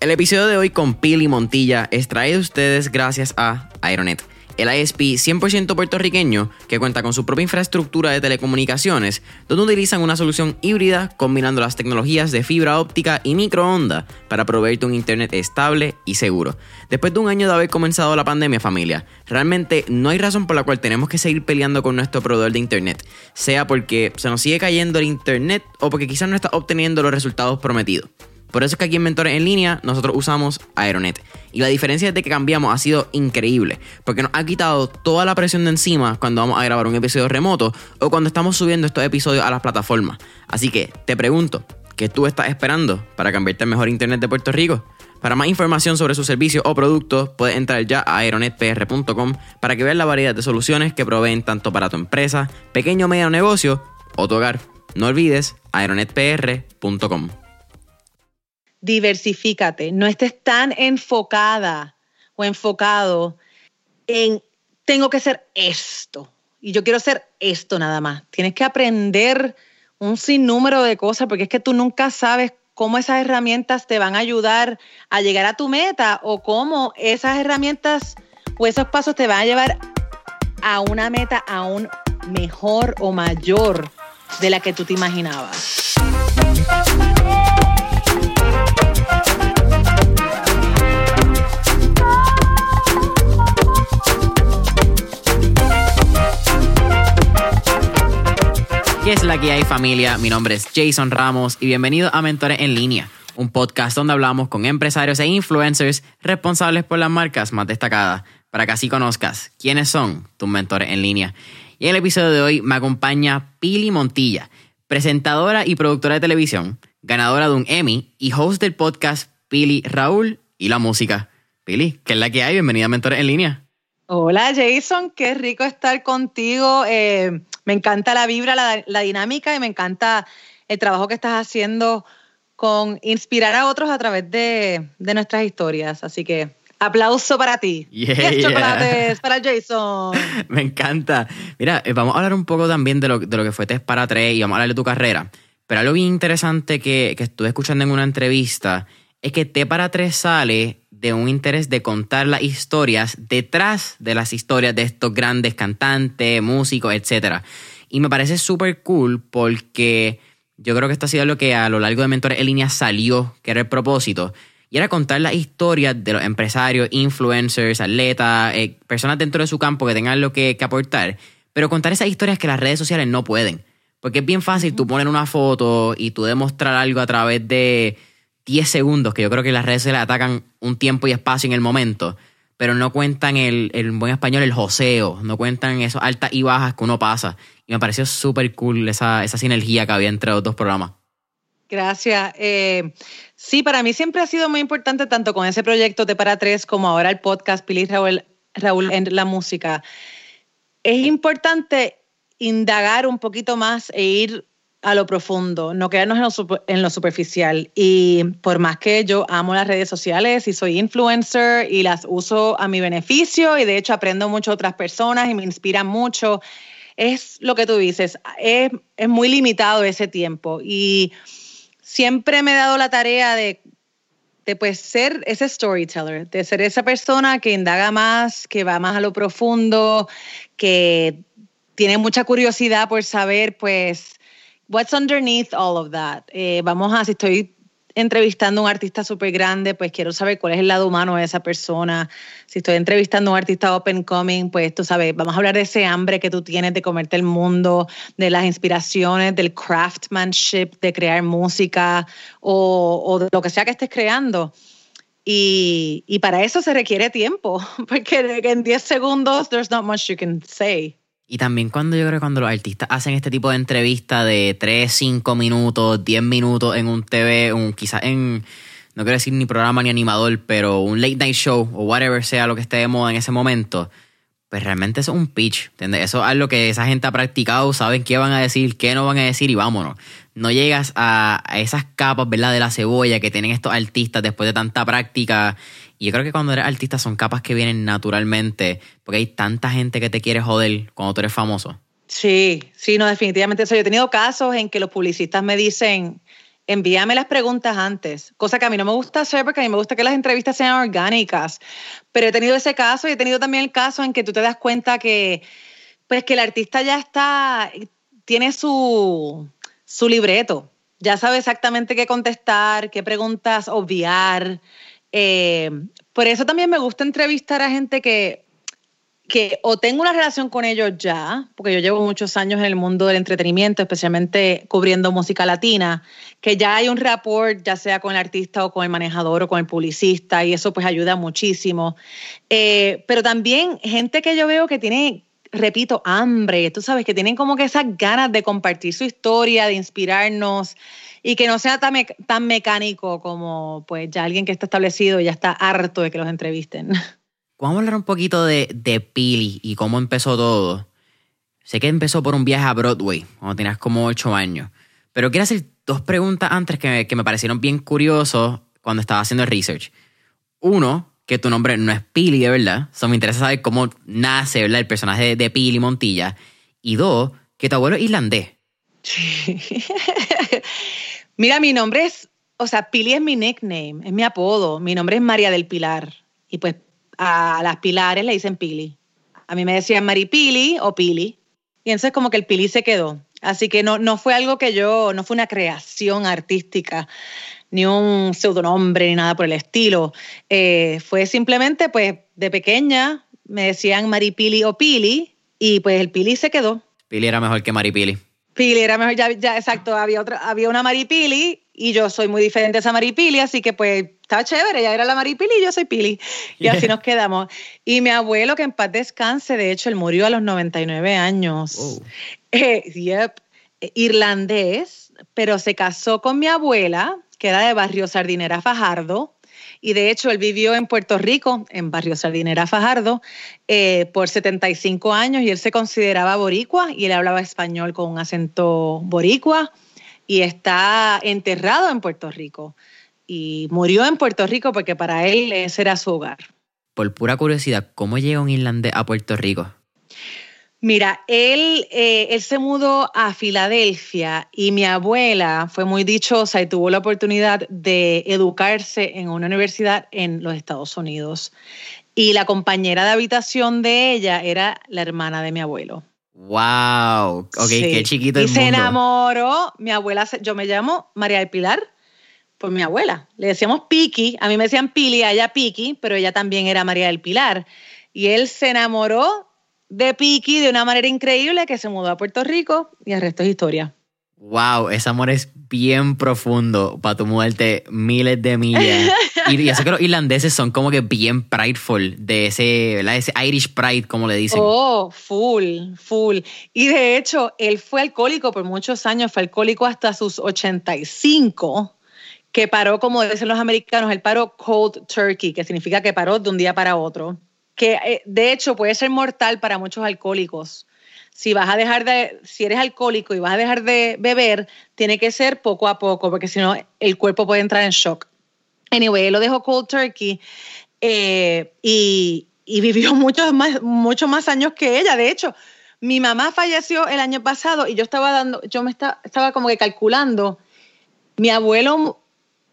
El episodio de hoy con Pili Montilla es traído a ustedes gracias a Aeronet, el ISP 100% puertorriqueño que cuenta con su propia infraestructura de telecomunicaciones, donde utilizan una solución híbrida combinando las tecnologías de fibra óptica y microonda para proveerte un internet estable y seguro. Después de un año de haber comenzado la pandemia, familia, realmente no hay razón por la cual tenemos que seguir peleando con nuestro proveedor de internet, sea porque se nos sigue cayendo el internet o porque quizás no está obteniendo los resultados prometidos. Por eso es que aquí en Mentores en Línea nosotros usamos Aeronet. Y la diferencia de que cambiamos ha sido increíble, porque nos ha quitado toda la presión de encima cuando vamos a grabar un episodio remoto o cuando estamos subiendo estos episodios a las plataformas. Así que te pregunto, ¿qué tú estás esperando para cambiarte en mejor Internet de Puerto Rico? Para más información sobre sus servicios o productos, puedes entrar ya a aeronetpr.com para que veas la variedad de soluciones que proveen tanto para tu empresa, pequeño o medio negocio o tu hogar. No olvides aeronetpr.com diversifícate, no estés tan enfocada o enfocado en tengo que ser esto y yo quiero ser esto nada más. Tienes que aprender un sinnúmero de cosas porque es que tú nunca sabes cómo esas herramientas te van a ayudar a llegar a tu meta o cómo esas herramientas o esos pasos te van a llevar a una meta aún mejor o mayor de la que tú te imaginabas. ¿Qué es la que hay familia? Mi nombre es Jason Ramos y bienvenido a Mentores en Línea, un podcast donde hablamos con empresarios e influencers responsables por las marcas más destacadas, para que así conozcas quiénes son tus mentores en línea. Y en el episodio de hoy me acompaña Pili Montilla, presentadora y productora de televisión, ganadora de un Emmy y host del podcast Pili Raúl y la música. Pili, ¿qué es la que hay? Bienvenida a Mentores en Línea. Hola Jason, qué rico estar contigo. Eh, me encanta la vibra, la, dinámica y me encanta el trabajo que estás haciendo con inspirar a otros a través de, nuestras historias. Así que aplauso para ti. Yeah, chocolates para Jason. me encanta. Mira, eh, vamos a hablar un poco también de lo, de lo que fue Test para tres y vamos a hablar de tu carrera. Pero algo bien interesante que, que estuve escuchando en una entrevista es que T para tres sale de un interés de contar las historias detrás de las historias de estos grandes cantantes, músicos, etc. Y me parece súper cool porque yo creo que esto ha sido lo que a lo largo de Mentores en Línea salió, que era el propósito. Y era contar las historias de los empresarios, influencers, atletas, eh, personas dentro de su campo que tengan lo que, que aportar. Pero contar esas historias que las redes sociales no pueden. Porque es bien fácil tú poner una foto y tú demostrar algo a través de 10 segundos, que yo creo que las redes se le atacan un tiempo y espacio en el momento, pero no cuentan el, el buen español, el joseo, no cuentan esos altas y bajas que uno pasa. Y me pareció súper cool esa, esa sinergia que había entre los dos programas. Gracias. Eh, sí, para mí siempre ha sido muy importante, tanto con ese proyecto de Para Tres como ahora el podcast Pili Raúl, Raúl en la música. Es importante indagar un poquito más e ir a lo profundo, no quedarnos en lo, superficial. Y por más que yo amo las redes sociales y soy influencer y las uso a mi beneficio y de hecho aprendo mucho de otras personas y me inspiran mucho, es lo que tú dices, es, es muy limitado ese tiempo. Y siempre me he dado la tarea de, de pues ser ese storyteller, de ser esa persona que indaga más, que va más a lo profundo, que tiene mucha curiosidad por saber pues what's underneath all of that. Eh, vamos a, si estoy entrevistando a un artista súper grande, pues quiero saber cuál es el lado humano de esa persona. Si estoy entrevistando a un artista open coming, pues tú sabes, vamos a hablar de ese hambre que tú tienes de comerte el mundo, de las inspiraciones, del craftsmanship, de crear música o, de lo que sea que estés creando. Y, y, para eso se requiere tiempo, porque en 10 segundos there's not much you can say. Y también cuando yo creo que cuando los artistas hacen este tipo de entrevista de 3, 5 minutos, 10 minutos en un TV, un, quizás en, no quiero decir ni programa ni animador, pero un late night show o whatever sea lo que esté de moda en ese momento, pues realmente es un pitch. Eso es algo que esa gente ha practicado, saben qué van a decir, qué no van a decir y vámonos. No llegas a, a esas capas, ¿verdad? De la cebolla que tienen estos artistas después de tanta práctica y yo creo que cuando eres artista son capas que vienen naturalmente, porque hay tanta gente que te quiere joder cuando tú eres famoso. Sí, sí, no, definitivamente eso. Yo he tenido casos en que los publicistas me dicen, envíame las preguntas antes, cosa que a mí no me gusta hacer porque a mí me gusta que las entrevistas sean orgánicas, pero he tenido ese caso y he tenido también el caso en que tú te das cuenta que, pues que el artista ya está, tiene su, su libreto, ya sabe exactamente qué contestar, qué preguntas obviar. Eh, por eso también me gusta entrevistar a gente que que o tengo una relación con ellos ya, porque yo llevo muchos años en el mundo del entretenimiento, especialmente cubriendo música latina, que ya hay un rapport, ya sea con el artista o con el manejador o con el publicista, y eso pues ayuda muchísimo. Eh, pero también gente que yo veo que tiene, repito, hambre, tú sabes, que tienen como que esas ganas de compartir su historia, de inspirarnos y que no sea tan, tan mecánico como pues ya alguien que está establecido y ya está harto de que los entrevisten. Vamos a hablar un poquito de, de Pili y cómo empezó todo. Sé que empezó por un viaje a Broadway cuando tenías como ocho años. Pero quiero hacer dos preguntas antes que me, que me parecieron bien curiosos cuando estaba haciendo el research. Uno, que tu nombre no es Pili, de verdad. Eso me interesa saber cómo nace, ¿verdad? El personaje de, de Pili Montilla. Y dos, que tu abuelo es irlandés. Mira, mi nombre es, o sea, Pili es mi nickname, es mi apodo. Mi nombre es María del Pilar. Y pues a las pilares le dicen Pili. A mí me decían Maripili o Pili. Y entonces como que el Pili se quedó. Así que no, no fue algo que yo, no fue una creación artística, ni un pseudonombre, ni nada por el estilo. Eh, fue simplemente, pues, de pequeña me decían Maripili o Pili, y pues el Pili se quedó. Pili era mejor que Maripili. Pili era mejor, ya, ya exacto, había, otra, había una Maripili y yo soy muy diferente a esa Maripili, así que pues estaba chévere, ella era la Maripili y yo soy Pili. Y así nos quedamos. Y mi abuelo, que en paz descanse, de hecho, él murió a los 99 años. Eh, yep, irlandés, pero se casó con mi abuela, que era de Barrio Sardinera Fajardo. Y de hecho, él vivió en Puerto Rico, en Barrio Sardinera Fajardo, eh, por 75 años y él se consideraba boricua y él hablaba español con un acento boricua y está enterrado en Puerto Rico. Y murió en Puerto Rico porque para él ese era su hogar. Por pura curiosidad, ¿cómo llega un irlandés a Puerto Rico? Mira, él, eh, él se mudó a Filadelfia y mi abuela fue muy dichosa y tuvo la oportunidad de educarse en una universidad en los Estados Unidos. Y la compañera de habitación de ella era la hermana de mi abuelo. Wow, ok, qué chiquito el y se enamoró, mi abuela, yo me llamo María del Pilar por mi abuela. Le decíamos Piki, a mí me decían Pili, a ella Piki, pero ella también era María del Pilar. Y él se enamoró de Piki de una manera increíble que se mudó a Puerto Rico y el resto es historia. Wow, ese amor es bien profundo para tu muerte miles de millas. y ya sé que los irlandeses son como que bien prideful de ese, ¿verdad? ese Irish pride, como le dicen. Oh, full, full. Y de hecho, él fue alcohólico por muchos años, fue alcohólico hasta sus 85, que paró, como dicen los americanos, el paró cold turkey, que significa que paró de un día para otro. Que eh, de hecho puede ser mortal para muchos alcohólicos si vas a dejar de, si eres alcohólico y vas a dejar de beber, tiene que ser poco a poco, porque si no, el cuerpo puede entrar en shock. Anyway, lo dejó cold turkey eh, y, vivió muchos más, muchos más años que ella. De hecho, mi mamá falleció el año pasado y yo estaba dando, yo me estaba como que calculando. Mi abuelo,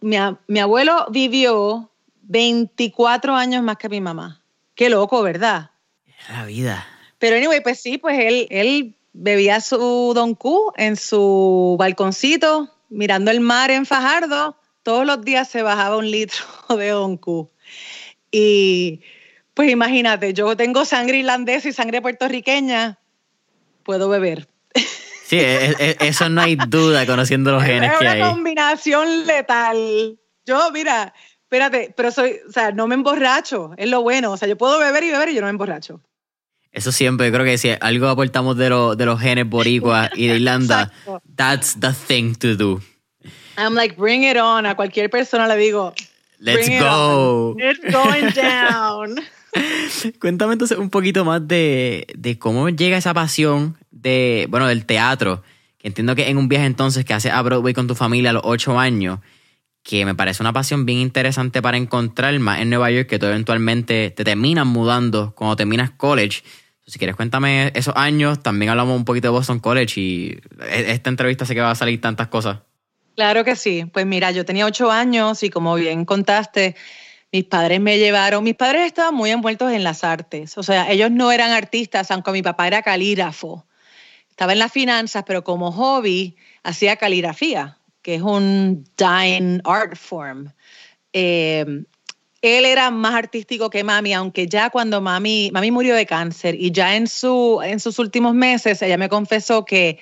mi, mi abuelo vivió 24 años más que mi mamá. Qué loco, ¿verdad? La vida. Pero anyway, pues sí, pues él, él bebía su Don Q en su balconcito, mirando el mar en Fajardo. Todos los días se bajaba un litro de Don Q. Y pues imagínate, yo tengo sangre irlandesa y sangre puertorriqueña, puedo beber. Sí, e, e, eso no hay duda conociendo los genes que hay. Es una combinación letal. Yo, mira, espérate, pero soy, o sea, no me emborracho, es lo bueno. O sea, yo puedo beber y beber y yo no me emborracho. Eso siempre, creo que si algo aportamos de, de los genes boricuas y de Irlanda, that's the thing to do. I'm like, bring it on. A cualquier persona le digo, let's go. It's going down. Cuéntame entonces un poquito más de, de, cómo llega esa pasión de, bueno, del teatro. Que entiendo que en un viaje entonces que haces a Broadway con tu familia a los ocho años, que me parece una pasión bien interesante para encontrar más en Nueva York, que tú eventualmente te terminas mudando cuando terminas college si quieres, cuéntame esos años. También hablamos un poquito de Boston College y e-, esta entrevista sé que va a salir tantas cosas. Claro que sí. Pues mira, yo tenía ocho años y como bien contaste, mis padres me llevaron, mis padres estaban muy envueltos en las artes, o sea, ellos no eran artistas, aunque mi papá era calígrafo. Estaba en las finanzas, pero como hobby hacía caligrafía, que es un dying art form. Eh, él era más artístico que mami, aunque ya cuando mami, mami murió de cáncer y ya en, su, en sus últimos meses ella me confesó que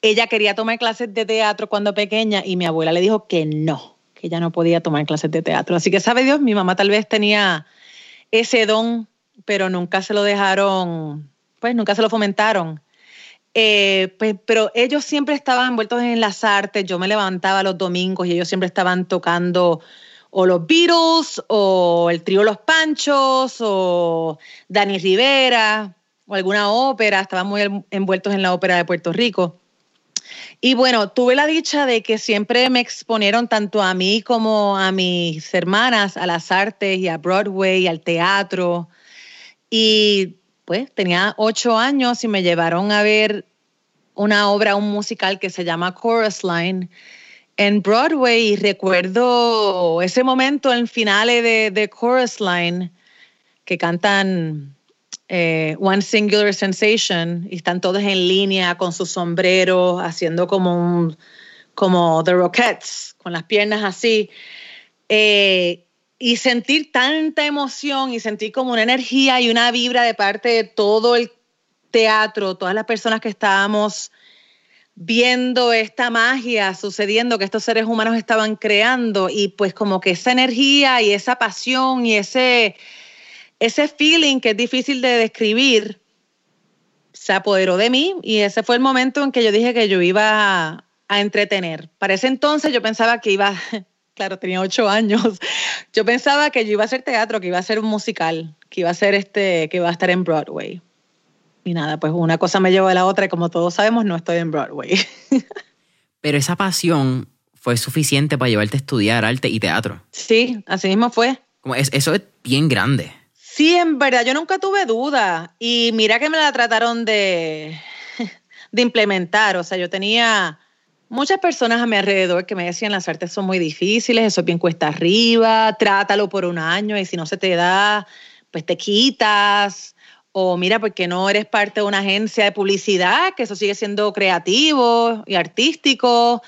ella quería tomar clases de teatro cuando pequeña y mi abuela le dijo que no, que ella no podía tomar clases de teatro. Así que sabe Dios, mi mamá tal vez tenía ese don, pero nunca se lo dejaron, pues nunca se lo fomentaron. Eh, pues, pero ellos siempre estaban envueltos en las artes. Yo me levantaba los domingos y ellos siempre estaban tocando o los Beatles o el trío Los Panchos o Dani Rivera o alguna ópera. Estaban muy envueltos en la ópera de Puerto Rico. Y bueno, tuve la dicha de que siempre me exponieron tanto a mí como a mis hermanas a las artes y a Broadway y al teatro. Y pues tenía ocho años y me llevaron a ver una obra, un musical que se llama Chorus Line en Broadway. Y recuerdo ese momento en finales de, de Chorus Line que cantan eh, One Singular Sensation y están todos en línea con sus sombreros haciendo como un, como The Rockets, con las piernas así. Eh, y sentir tanta emoción y sentir como una energía y una vibra de parte de todo el teatro, todas las personas que estábamos viendo esta magia sucediendo que estos seres humanos estaban creando y pues como que esa energía y esa pasión y ese ese feeling que es difícil de describir se apoderó de mí y ese fue el momento en que yo dije que yo iba a, entretener. Para ese entonces yo pensaba que iba, claro, tenía ocho años, yo pensaba que yo iba a hacer teatro, que iba a ser un musical, que iba a ser este, que iba a estar en Broadway. Y nada, pues una cosa me llevó a la otra y como todos sabemos, no estoy en Broadway. Pero esa pasión fue suficiente para llevarte a estudiar arte y teatro. Sí, así mismo fue. Como eso es bien grande. Sí, en verdad, yo nunca tuve duda. Y mira que me la trataron de, de implementar. O sea, yo tenía muchas personas a mi alrededor que me decían las artes son muy difíciles, eso es bien cuesta arriba, trátalo por un año y si no se te da, pues te quitas. O mira, porque no eres parte de una agencia de publicidad, que eso sigue siendo creativo y artístico.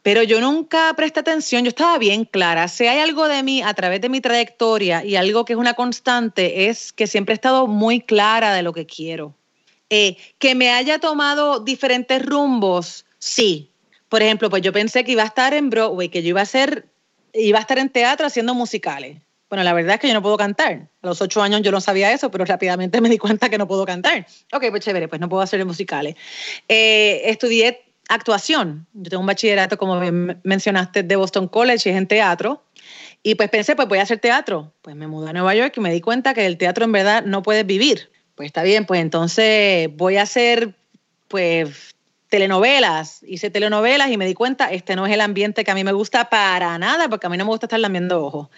Pero yo nunca presté atención, yo estaba bien clara. Si hay algo de mí a través de mi trayectoria y algo que es una constante, es que siempre he estado muy clara de lo que quiero. Eh, que me haya tomado diferentes rumbos, sí. Por ejemplo, pues yo pensé que iba a estar en Broadway, que yo iba a ser, iba a estar en teatro haciendo musicales. Bueno, la verdad es que yo no puedo cantar. A los ocho años yo no sabía eso, pero rápidamente me di cuenta que no puedo cantar. Ok, pues chévere, pues no puedo hacer musicales. Eh, estudié actuación. Yo tengo un bachillerato, como mencionaste, de Boston College es en teatro. Y pues pensé, pues voy a hacer teatro. Pues me mudé a Nueva York y me di cuenta que el teatro en verdad no puedes vivir. Pues está bien, pues entonces voy a hacer, pues, telenovelas. Hice telenovelas y me di cuenta, este no es el ambiente que a mí me gusta para nada, porque a mí no me gusta estar lambiendo ojos.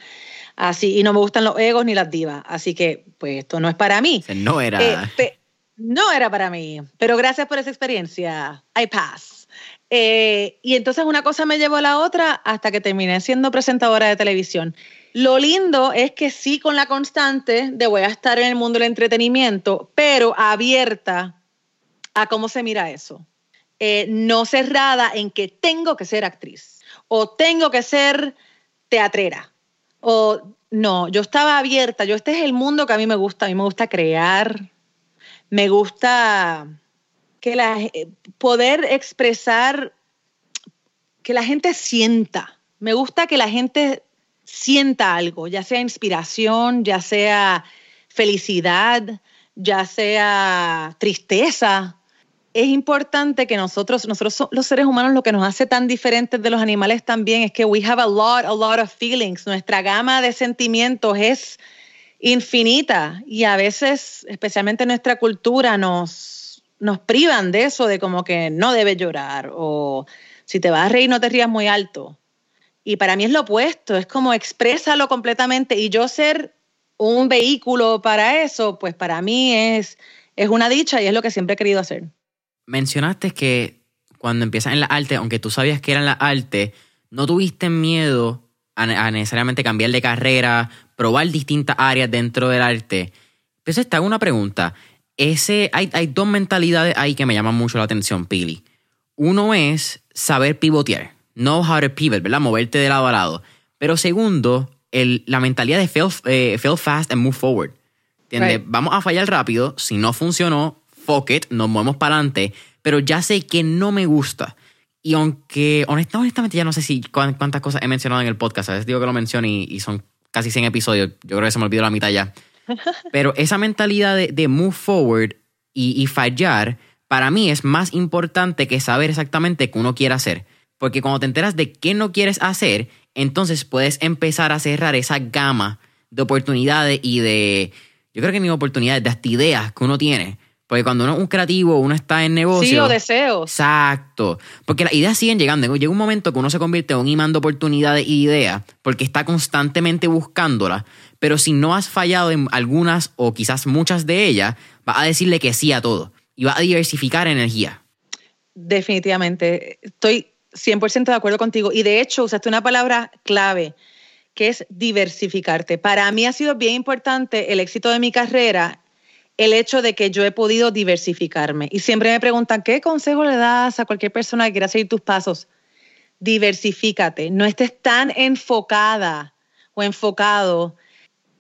Así, y no me gustan los egos ni las divas. Así que, pues, esto no es para mí. No era. Eh, no era para mí, pero gracias por esa experiencia. I pass. Eh, y entonces una cosa me llevó a la otra hasta que terminé siendo presentadora de televisión. Lo lindo es que sí, con la constante de voy a estar en el mundo del entretenimiento, pero abierta a cómo se mira eso. Eh, no cerrada en que tengo que ser actriz o tengo que ser teatrera o no, yo estaba abierta, yo este es el mundo que a mí me gusta, a mí me gusta crear, me gusta que la, eh, poder expresar, que la gente sienta. Me gusta que la gente sienta algo, ya sea inspiración, ya sea felicidad, ya sea tristeza. Es importante que nosotros, nosotros los seres humanos, lo que nos hace tan diferentes de los animales también es que we have a lot, a lot of feelings. Nuestra gama de sentimientos es infinita y a veces, especialmente en nuestra cultura, nos, nos privan de eso, de como que no debes llorar o si te vas a reír no te rías muy alto. Y para mí es lo opuesto, es como exprésalo completamente y yo ser un vehículo para eso, pues para mí es, es una dicha y es lo que siempre he querido hacer. Mencionaste que cuando empiezas en la arte, aunque tú sabías que era en la arte, no tuviste miedo a, necesariamente cambiar de carrera, probar distintas áreas dentro del arte. Entonces hago una pregunta. Ese, hay, hay dos mentalidades ahí que me llaman mucho la atención, Pili. Uno es saber pivotear, know how to pivot, ¿verdad? Moverte de lado a lado. Pero segundo, el, la mentalidad de fail, eh, fail fast and move forward. ¿Entiendes? Vamos a fallar rápido. Si no funcionó, fuck it, nos movemos para adelante. Pero ya sé que no me gusta. Y aunque, honestamente, ya no sé si cuántas cosas he mencionado en el podcast. A veces digo que lo menciono y, son casi 100 episodios. Yo creo que se me olvidó la mitad ya. Pero esa mentalidad de, move forward y, y fallar, para mí es más importante que saber exactamente qué uno quiere hacer. Porque cuando te enteras de qué no quieres hacer, entonces puedes empezar a cerrar esa gama de oportunidades y de, yo creo que mi oportunidades, de hasta ideas que uno tiene. Porque cuando uno es un creativo, uno está en negocio. Sí, o deseos. Exacto. Porque las ideas siguen llegando. Llega un momento que uno se convierte en un imán de oportunidades y ideas, porque está constantemente buscándolas. Pero si no has fallado en algunas o quizás muchas de ellas, va a decirle que sí a todo. Y va a diversificar energía. Definitivamente. Estoy 100% de acuerdo contigo. Y de hecho, usaste una palabra clave, que es diversificarte. Para mí ha sido bien importante el éxito de mi carrera, el hecho de que yo he podido diversificarme. Y siempre me preguntan, ¿qué consejo le das a cualquier persona que quiera seguir tus pasos? Diversifícate. No estés tan enfocada o enfocado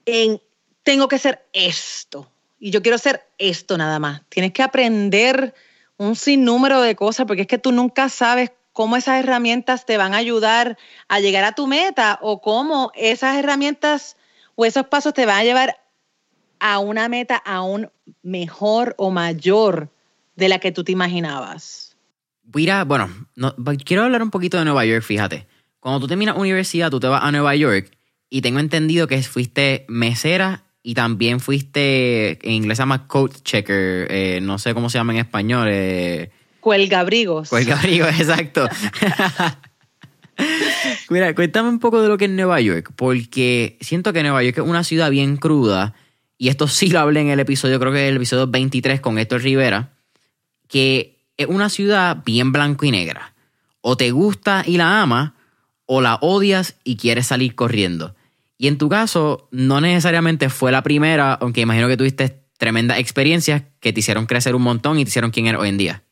en, tengo que ser esto. Y yo quiero ser esto nada más. Tienes que aprender un sinnúmero de cosas porque es que tú nunca sabes cómo esas herramientas te van a ayudar a llegar a tu meta o cómo esas herramientas o esos pasos te van a llevar a una meta aún mejor o mayor de la que tú te imaginabas. Mira, bueno, quiero hablar un poquito de Nueva York, fíjate. Cuando tú terminas universidad, tú te vas a Nueva York y tengo entendido que fuiste mesera y también fuiste, en inglés se llama coat checker, eh, no sé cómo se llama en español. Eh, Cuelgabrigos. Cuelgabrigos, exacto. Mira, cuéntame un poco de lo que es Nueva York, porque siento que Nueva York es una ciudad bien cruda, y esto sí lo hablé en el episodio, creo que el episodio 23 con Héctor Rivera, que es una ciudad bien blanco y negra. O te gusta y la amas, o la odias y quieres salir corriendo. Y en tu caso, no necesariamente fue la primera, aunque imagino que tuviste tremendas experiencias que te hicieron crecer un montón y te hicieron quien eres hoy en día.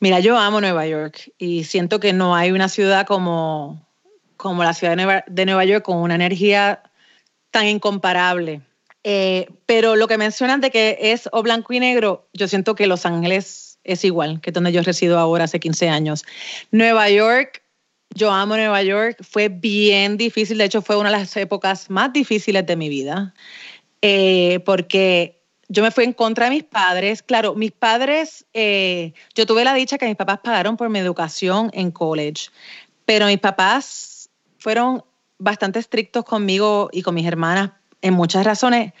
Mira, yo amo Nueva York y siento que no hay una ciudad como, como la ciudad de Nueva, York con una energía tan incomparable. Eh, pero lo que mencionan de que es o blanco y negro, yo siento que Los Ángeles es igual, que donde yo resido ahora hace 15 años. Nueva York, yo amo Nueva York, fue bien difícil, de hecho fue una de las épocas más difíciles de mi vida, eh, porque yo me fui en contra de mis padres. Claro, mis padres, eh, yo tuve la dicha que mis papás pagaron por mi educación en college, pero mis papás fueron bastante estrictos conmigo y con mis hermanas en muchas razones.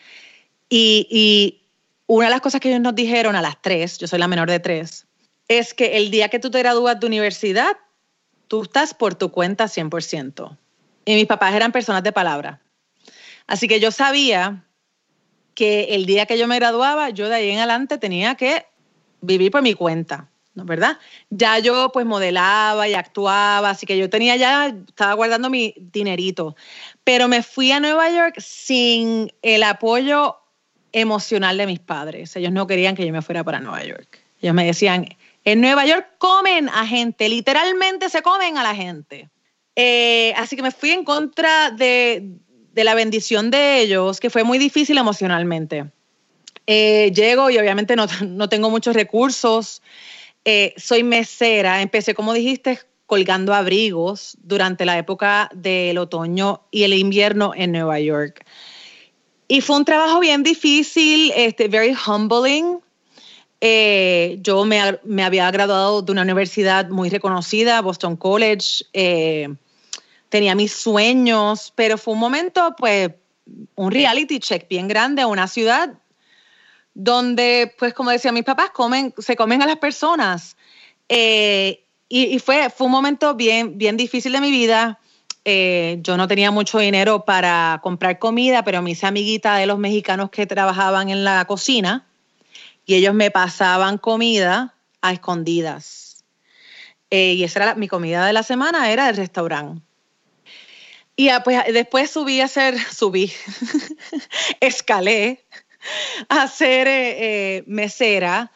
Y, una de las cosas que ellos nos dijeron a las tres, yo soy la menor de tres, es que el día que tú te gradúas de universidad, tú estás por tu cuenta 100%. Y mis papás eran personas de palabra. Así que yo sabía que el día que yo me graduaba, yo de ahí en adelante tenía que vivir por mi cuenta, ¿no verdad? Ya yo pues modelaba y actuaba, así que yo tenía ya, estaba guardando mi dinerito, pero me fui a Nueva York sin el apoyo emocional de mis padres. Ellos no querían que yo me fuera para Nueva York. Ellos me decían, en Nueva York comen a gente, literalmente se comen a la gente. Eh, así que me fui en contra de, de la bendición de ellos, que fue muy difícil emocionalmente. Eh, llego y obviamente no, no tengo muchos recursos. Eh, soy mesera, empecé, como dijiste, colgando abrigos durante la época del otoño y el invierno en Nueva York. Y fue un trabajo bien difícil, este, very humbling. Eh, yo me, me, había graduado de una universidad muy reconocida, Boston College tenía mis sueños, pero fue un momento, pues, un reality check bien grande, una ciudad donde, pues, como decían mis papás, comen, se comen a las personas. Eh, y, fue, fue un momento bien, bien difícil de mi vida. Eh, yo no tenía mucho dinero para comprar comida, pero me hice amiguita de los mexicanos que trabajaban en la cocina y ellos me pasaban comida a escondidas. Eh, y esa era mi comida de la semana, era el restaurante. Y ah, pues después subí a hacer, subí, escalé a ser eh, eh, mesera.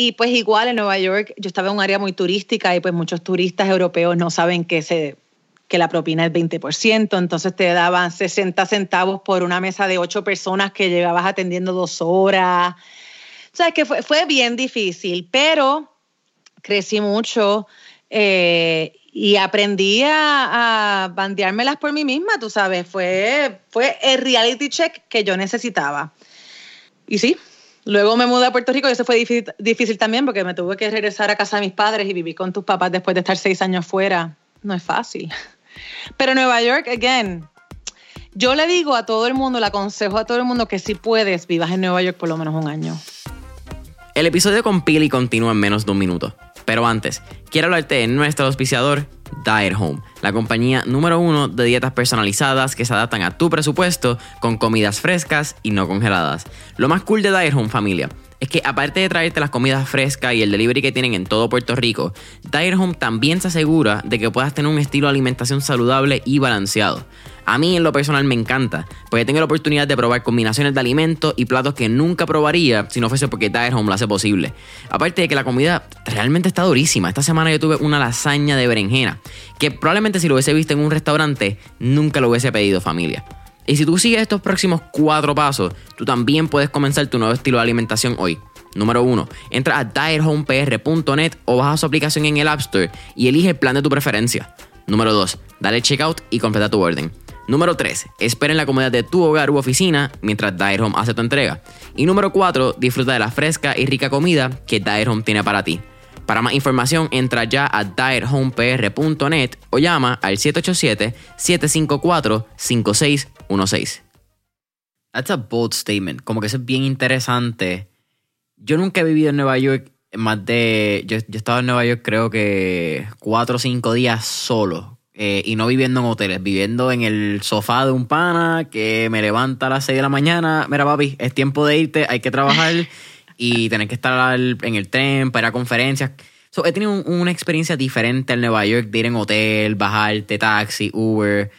Y pues igual en Nueva York, yo estaba en un área muy turística y pues muchos turistas europeos no saben que, se, que la propina es 20%, entonces te daban 60 centavos por una mesa de ocho personas que llegabas atendiendo dos horas. O sea, que fue, fue bien difícil, pero crecí mucho eh, y aprendí a, a, bandeármelas por mí misma, tú sabes, fue, fue el reality check que yo necesitaba. Y sí, luego me mudé a Puerto Rico y eso fue difícil, también porque me tuve que regresar a casa de mis padres y vivir con tus papás después de estar seis años fuera. No es fácil. Pero Nueva York, again, yo le digo a todo el mundo, le aconsejo a todo el mundo que si puedes, vivas en Nueva York por lo menos un año. El episodio con Pili continúa en menos de un minuto. Pero antes, quiero hablarte de nuestro auspiciador, Diet Home, la compañía número uno de dietas personalizadas que se adaptan a tu presupuesto con comidas frescas y no congeladas. Lo más cool de Diet Home, familia, es que aparte de traerte las comidas frescas y el delivery que tienen en todo Puerto Rico, Diet Home también se asegura de que puedas tener un estilo de alimentación saludable y balanceado. A mí en lo personal me encanta, porque tengo la oportunidad de probar combinaciones de alimentos y platos que nunca probaría si no fuese porque Diet Home lo hace posible. Aparte de que la comida realmente está durísima. Esta semana yo tuve una lasaña de berenjena, que probablemente si lo hubiese visto en un restaurante, nunca lo hubiese pedido familia. Y si tú sigues estos próximos cuatro pasos, tú también puedes comenzar tu nuevo estilo de alimentación hoy. Número 1. Entra a diethomepr.net o baja su aplicación en el App Store y elige el plan de tu preferencia. Número 2. Dale checkout y completa tu orden. Número 3. Espera en la comodidad de tu hogar u oficina mientras Diet Home hace tu entrega. Y número 4. Disfruta de la fresca y rica comida que Diet Home tiene para ti. Para más información, entra ya a diethomepr.net o llama al 787-754-5616. That's a bold statement. Como que eso es bien interesante. Yo nunca he vivido en Nueva York más de. Yo, yo he estado en Nueva York creo que 4 o 5 días solo eh, y no viviendo en hoteles, viviendo en el sofá de un pana que me levanta a las 6 de la mañana. Mira, papi, es tiempo de irte, hay que trabajar y tener que estar en el tren para ir a conferencias. he tenido una experiencia diferente en Nueva York de ir en hotel, bajarte, taxi, Uber.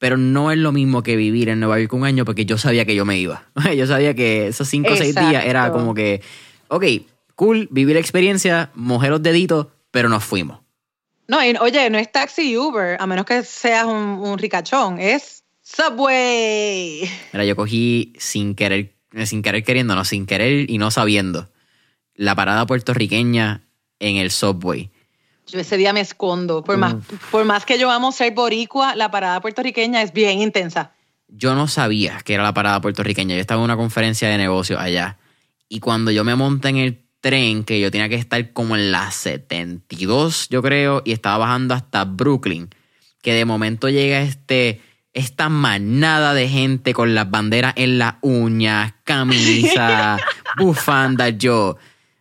Pero no es lo mismo que vivir en Nueva York un año porque yo sabía que yo me iba. yo sabía que esos 5 o 6 días era como que, ok, cool, vivir la experiencia, mojar los deditos, pero nos fuimos. No, oye, no es taxi y Uber, a menos que seas un, ricachón, es Subway. Mira, yo cogí sin querer, sin querer queriendo, no, sin querer y no sabiendo, la parada puertorriqueña en el Subway. Yo ese día me escondo. Por, más, por más que yo amo ser boricua, la parada puertorriqueña es bien intensa. Yo no sabía que era la parada puertorriqueña. Yo estaba en una conferencia de negocios allá. Y cuando yo me monté en el tren que yo tenía que estar como en las 72, yo creo, y estaba bajando hasta Brooklyn, que de momento llega este esta manada de gente con las banderas en las uñas, camisa, bufanda, yo.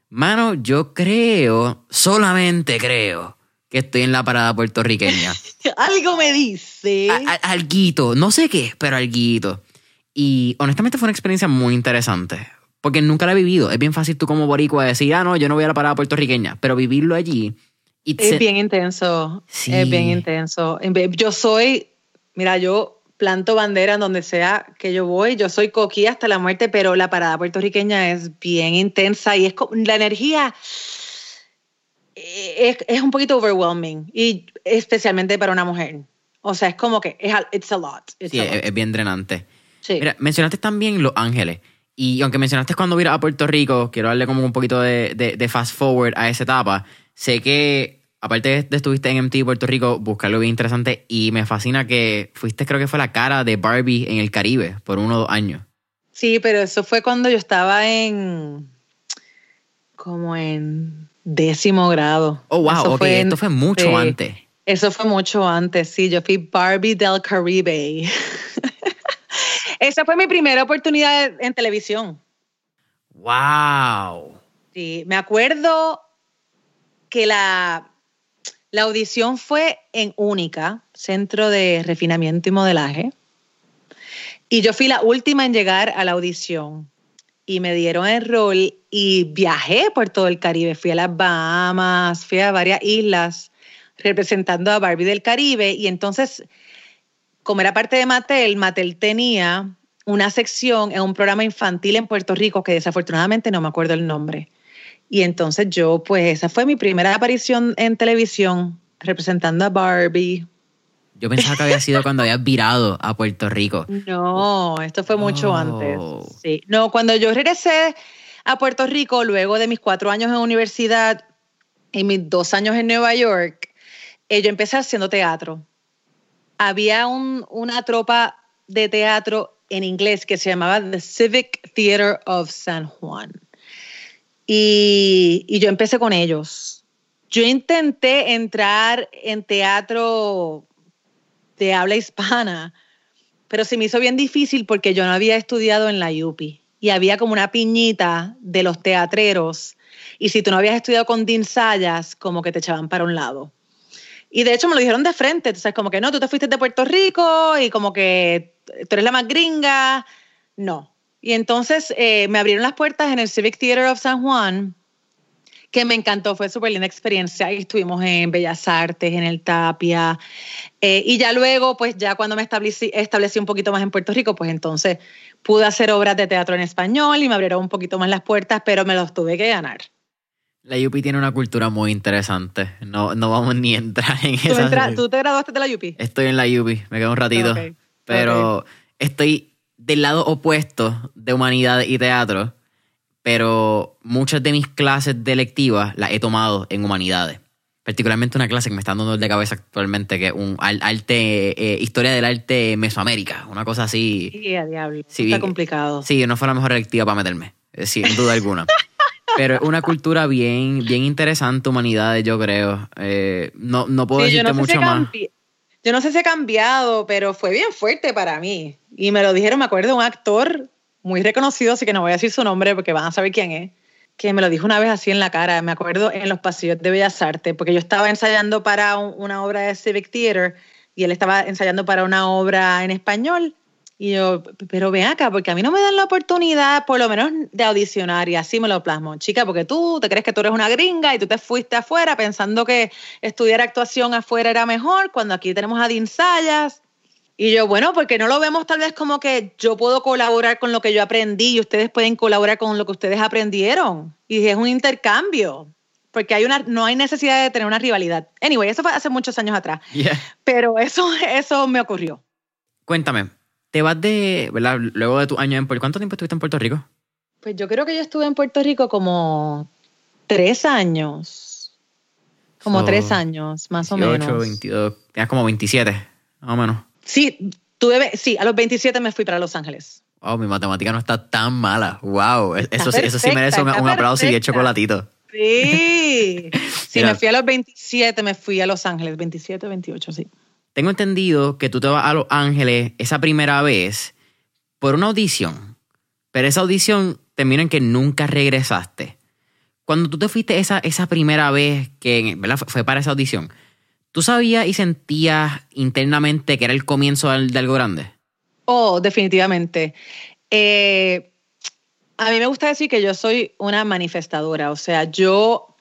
Mano, yo creo, solamente creo, que estoy en la parada puertorriqueña. Algo me dice. alguito, no sé qué, pero alguito. Y honestamente fue una experiencia muy interesante. Porque nunca la he vivido. Es bien fácil tú como boricua decir, ah, no, yo no voy a la parada puertorriqueña. Pero vivirlo allí... Es bien intenso. Es bien intenso. Yo soy, mira, yo planto bandera en donde sea que yo voy. Yo soy coquí hasta la muerte, pero la parada puertorriqueña es bien intensa y es la energía es, es un poquito overwhelming y especialmente para una mujer. O sea, es como que es it's a lot. sí, Es, bien drenante. Sí. Mira, mencionaste también Los Ángeles. Y aunque mencionaste cuando ir a Puerto Rico, quiero darle como un poquito de, fast forward a esa etapa. Sé que, aparte de estuviste en MTV Puerto Rico, buscarlo bien interesante y me fascina que fuiste, creo que fue la cara de Barbie en el Caribe por uno o dos años. Sí, pero eso fue cuando yo estaba en. como en décimo grado. Oh, wow, ok, esto fue mucho antes. Eso fue mucho antes, sí. Yo fui Barbie del Caribe. Esa fue mi primera oportunidad en televisión. ¡Wow! Sí, me acuerdo que la, la audición fue en Única, Centro de Refinamiento y Modelaje. Y yo fui la última en llegar a la audición. y me dieron el rol y viajé por todo el Caribe. Fui a las Bahamas, fui a varias islas representando a Barbie del Caribe y entonces, como era parte de Mattel, Mattel tenía una sección en un programa infantil en Puerto Rico que desafortunadamente no me acuerdo el nombre. Y entonces yo, pues esa fue mi primera aparición en televisión representando a Barbie. Yo pensaba que había sido cuando habías virado a Puerto Rico. No, esto fue mucho oh. antes. Sí. No, cuando yo regresé a Puerto Rico, luego de mis cuatro años en universidad y mis dos años en Nueva York, eh, yo empecé haciendo teatro. Había una tropa de teatro en inglés que se llamaba The Civic Theater of San Juan. Y, yo empecé con ellos. Yo intenté entrar en teatro de habla hispana, pero se me hizo bien difícil porque yo no había estudiado en la UPI y había como una piñita de los teatreros y si tú no habías estudiado con Dean Sayas, como que te echaban para un lado. Y de hecho me lo dijeron de frente, entonces como que no, tú te fuiste de Puerto Rico y como que tú eres la más gringa. No. Y entonces eh, me abrieron las puertas en el Civic Theater of San Juan, que me encantó, fue súper linda experiencia. Ahí estuvimos en Bellas Artes, en el Tapia. Eh, y ya luego, pues ya cuando me establecí, establecí un poquito más en Puerto Rico, pues entonces pude hacer obras de teatro en español y me abrieron un poquito más las puertas, pero me los tuve que ganar. La UPI tiene una cultura muy interesante. No, no vamos ni a entrar en eso. ¿Tú te graduaste de la UPI? Estoy en la UPI, me quedo un ratito. Pero estoy del lado opuesto de humanidad y teatro, pero muchas de mis clases de electivas las he tomado en humanidades. Particularmente una clase que me está dando de cabeza actualmente, que es un arte, eh, historia del arte Mesoamérica, una cosa así. Sí, a diablo. está complicado. Sí, no fue la mejor electiva para meterme, eh, sin duda alguna. Pero es una cultura bien, bien interesante, humanidades, yo creo. Eh, no, no puedo decirte mucho más. Yo no sé si ha cambiado, pero fue bien fuerte para mí. Y me lo dijeron, me acuerdo un actor muy reconocido, así que no voy a decir su nombre porque van a saber quién es, que me lo dijo una vez así en la cara. Me acuerdo en los pasillos de Bellas Artes, porque yo estaba ensayando para una obra de Civic Theater y él estaba ensayando para una obra en español. Y yo, pero ven acá, porque a mí no me dan la oportunidad, por lo menos, de audicionar, y así me lo plasmo. Chica, porque tú te crees que tú eres una gringa y tú te fuiste afuera pensando que estudiar actuación afuera era mejor, cuando aquí tenemos a Dean Sayas. Y yo, bueno, porque no lo vemos tal vez como que yo puedo colaborar con lo que yo aprendí y ustedes pueden colaborar con lo que ustedes aprendieron. Y es un intercambio, porque hay una, no hay necesidad de tener una rivalidad. Anyway, eso fue hace muchos años atrás. Pero eso, eso me ocurrió. Cuéntame, te vas de, ¿verdad? Luego de tu año en Puerto ¿Cuánto tiempo estuviste en Puerto Rico? Pues yo creo que yo estuve en Puerto Rico como tres años. Como tres años, más o menos. 22, tenías como 27, más o menos. Sí, tuve, sí, a los 27 me fui para Los Ángeles. Wow, mi matemática no está tan mala. Wow, eso, eso sí merece un, aplauso y de chocolatito. Sí, sí, me fui a los 27, me fui a Los Ángeles, 27, 28, sí. Tengo entendido que tú te vas a Los Ángeles esa primera vez por una audición, pero esa audición terminó en que nunca regresaste. Cuando tú te fuiste esa, esa primera vez que fue para esa audición, ¿tú sabías y sentías internamente que era el comienzo de algo grande? Oh, definitivamente. Eh, a mí me gusta decir que yo soy una manifestadora, o sea, yo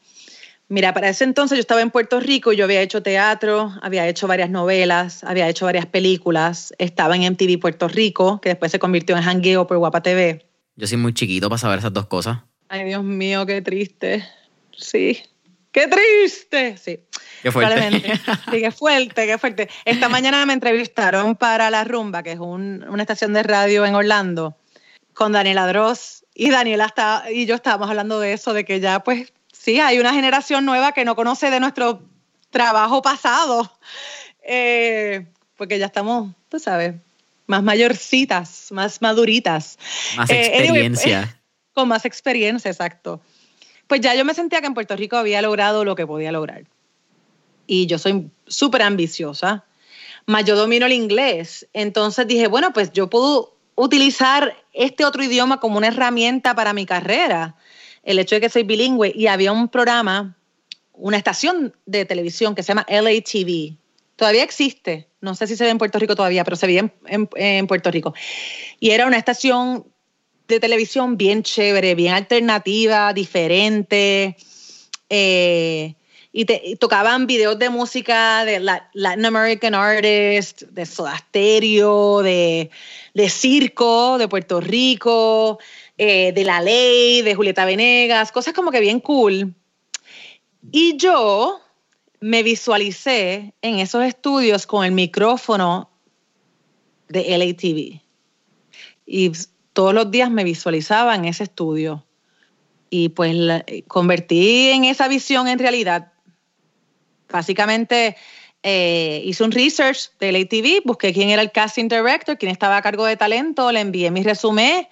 Mira, para ese entonces yo estaba en Puerto Rico, yo había hecho teatro, había hecho varias novelas, había hecho varias películas, estaba en MTV Puerto Rico, que después se convirtió en Hangueo por Guapa TV. Yo soy muy chiquito para saber esas dos cosas. Ay, Dios mío, qué triste. Sí, qué triste. Sí. Qué fuerte. Sí, qué fuerte, qué fuerte. Esta mañana me entrevistaron para La Rumba, que es una estación de radio en Orlando, con Daniela Dross. Y Daniela está, y yo estábamos hablando de eso, de que ya pues sí, hay una generación nueva que no conoce de nuestro trabajo pasado, eh, porque ya estamos, tú sabes, más mayorcitas, más maduritas. Más eh, experiencia. con más experiencia, exacto. Pues ya yo me sentía que en Puerto Rico había logrado lo que podía lograr. Y yo soy súper ambiciosa, más yo domino el inglés. Entonces dije, bueno, pues yo puedo utilizar este otro idioma como una herramienta para mi carrera el hecho de que soy bilingüe y había un programa, una estación de televisión que se llama LATV. Todavía existe, no sé si se ve en Puerto Rico todavía, pero se veía en, Puerto Rico. Y era una estación de televisión bien chévere, bien alternativa, diferente. Eh, y, tocaban videos de música de Latin American artists, de Soda Stereo, de, circo, de Puerto Rico, eh, de La Ley, de Julieta Venegas, cosas como que bien cool. Y yo me visualicé en esos estudios con el micrófono de LATV. Y todos los días me visualizaba en ese estudio. Y pues convertí en esa visión en realidad Básicamente eh, hice un research de LATV, busqué quién era el casting director, quién estaba a cargo de talento, le envié mi resumen,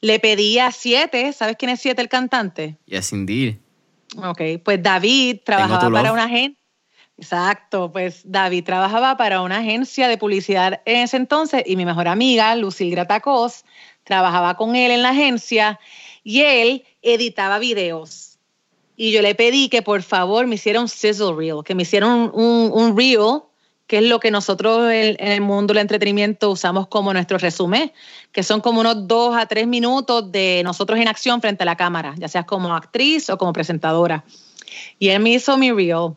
le pedí a Siete, ¿sabes quién es Siete el cantante? Yes, indeed. Ok, pues David trabajaba para una agencia. Exacto, pues David trabajaba para una agencia de publicidad en ese entonces y mi mejor amiga, Lucille Gratacos, trabajaba con él en la agencia y él editaba videos y yo le pedí que por favor me hiciera un sizzle reel, que me hiciera un, un, reel, que es lo que nosotros en, el mundo del entretenimiento usamos como nuestro resumen, que son como unos dos a tres minutos de nosotros en acción frente a la cámara, ya seas como actriz o como presentadora. Y él me hizo mi reel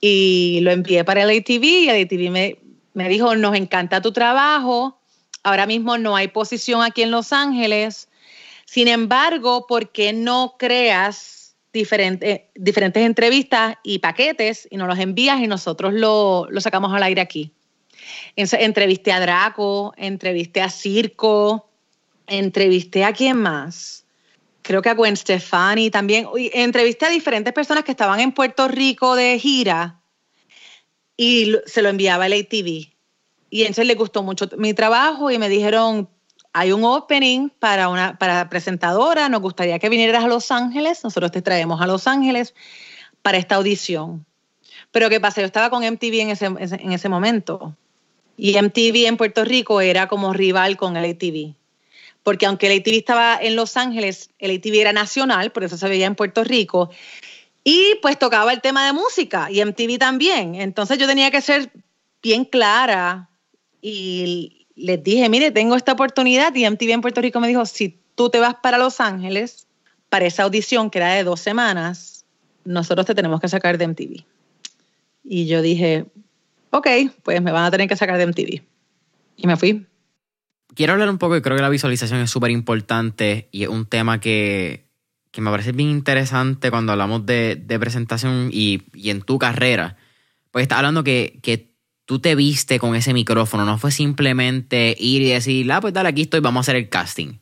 y lo envié para el ATV y el ATV me, me dijo, nos encanta tu trabajo, ahora mismo no hay posición aquí en Los Ángeles, sin embargo, ¿por qué no creas diferentes, diferentes entrevistas y paquetes y nos los envías y nosotros lo, sacamos al aire aquí. Entrevisté a Draco, entrevisté a Circo, entrevisté a quién más. Creo que a Gwen Stefani también. Entrevisté a diferentes personas que estaban en Puerto Rico de gira y se lo enviaba al ATV. Y entonces le gustó mucho mi trabajo y me dijeron, hay un opening para una para presentadora, nos gustaría que vinieras a Los Ángeles, nosotros te traemos a Los Ángeles para esta audición. Pero ¿qué pasa? Yo estaba con MTV en ese, en ese momento. Y MTV en Puerto Rico era como rival con el ATV. Porque aunque el ATV estaba en Los Ángeles, el ATV era nacional, por eso se veía en Puerto Rico. Y pues tocaba el tema de música y MTV también. Entonces yo tenía que ser bien clara y, les dije, mire, tengo esta oportunidad y MTV en Puerto Rico me dijo, si tú te vas para Los Ángeles para esa audición que era de dos semanas, nosotros te tenemos que sacar de MTV. Y yo dije, ok, pues me van a tener que sacar de MTV. Y me fui. Quiero hablar un poco, y creo que la visualización es súper importante y es un tema que, me parece bien interesante cuando hablamos de, presentación y, en tu carrera. Pues está hablando que, que tú te viste con ese micrófono, no fue simplemente ir y decir, ah, pues dale, aquí estoy, vamos a hacer el casting.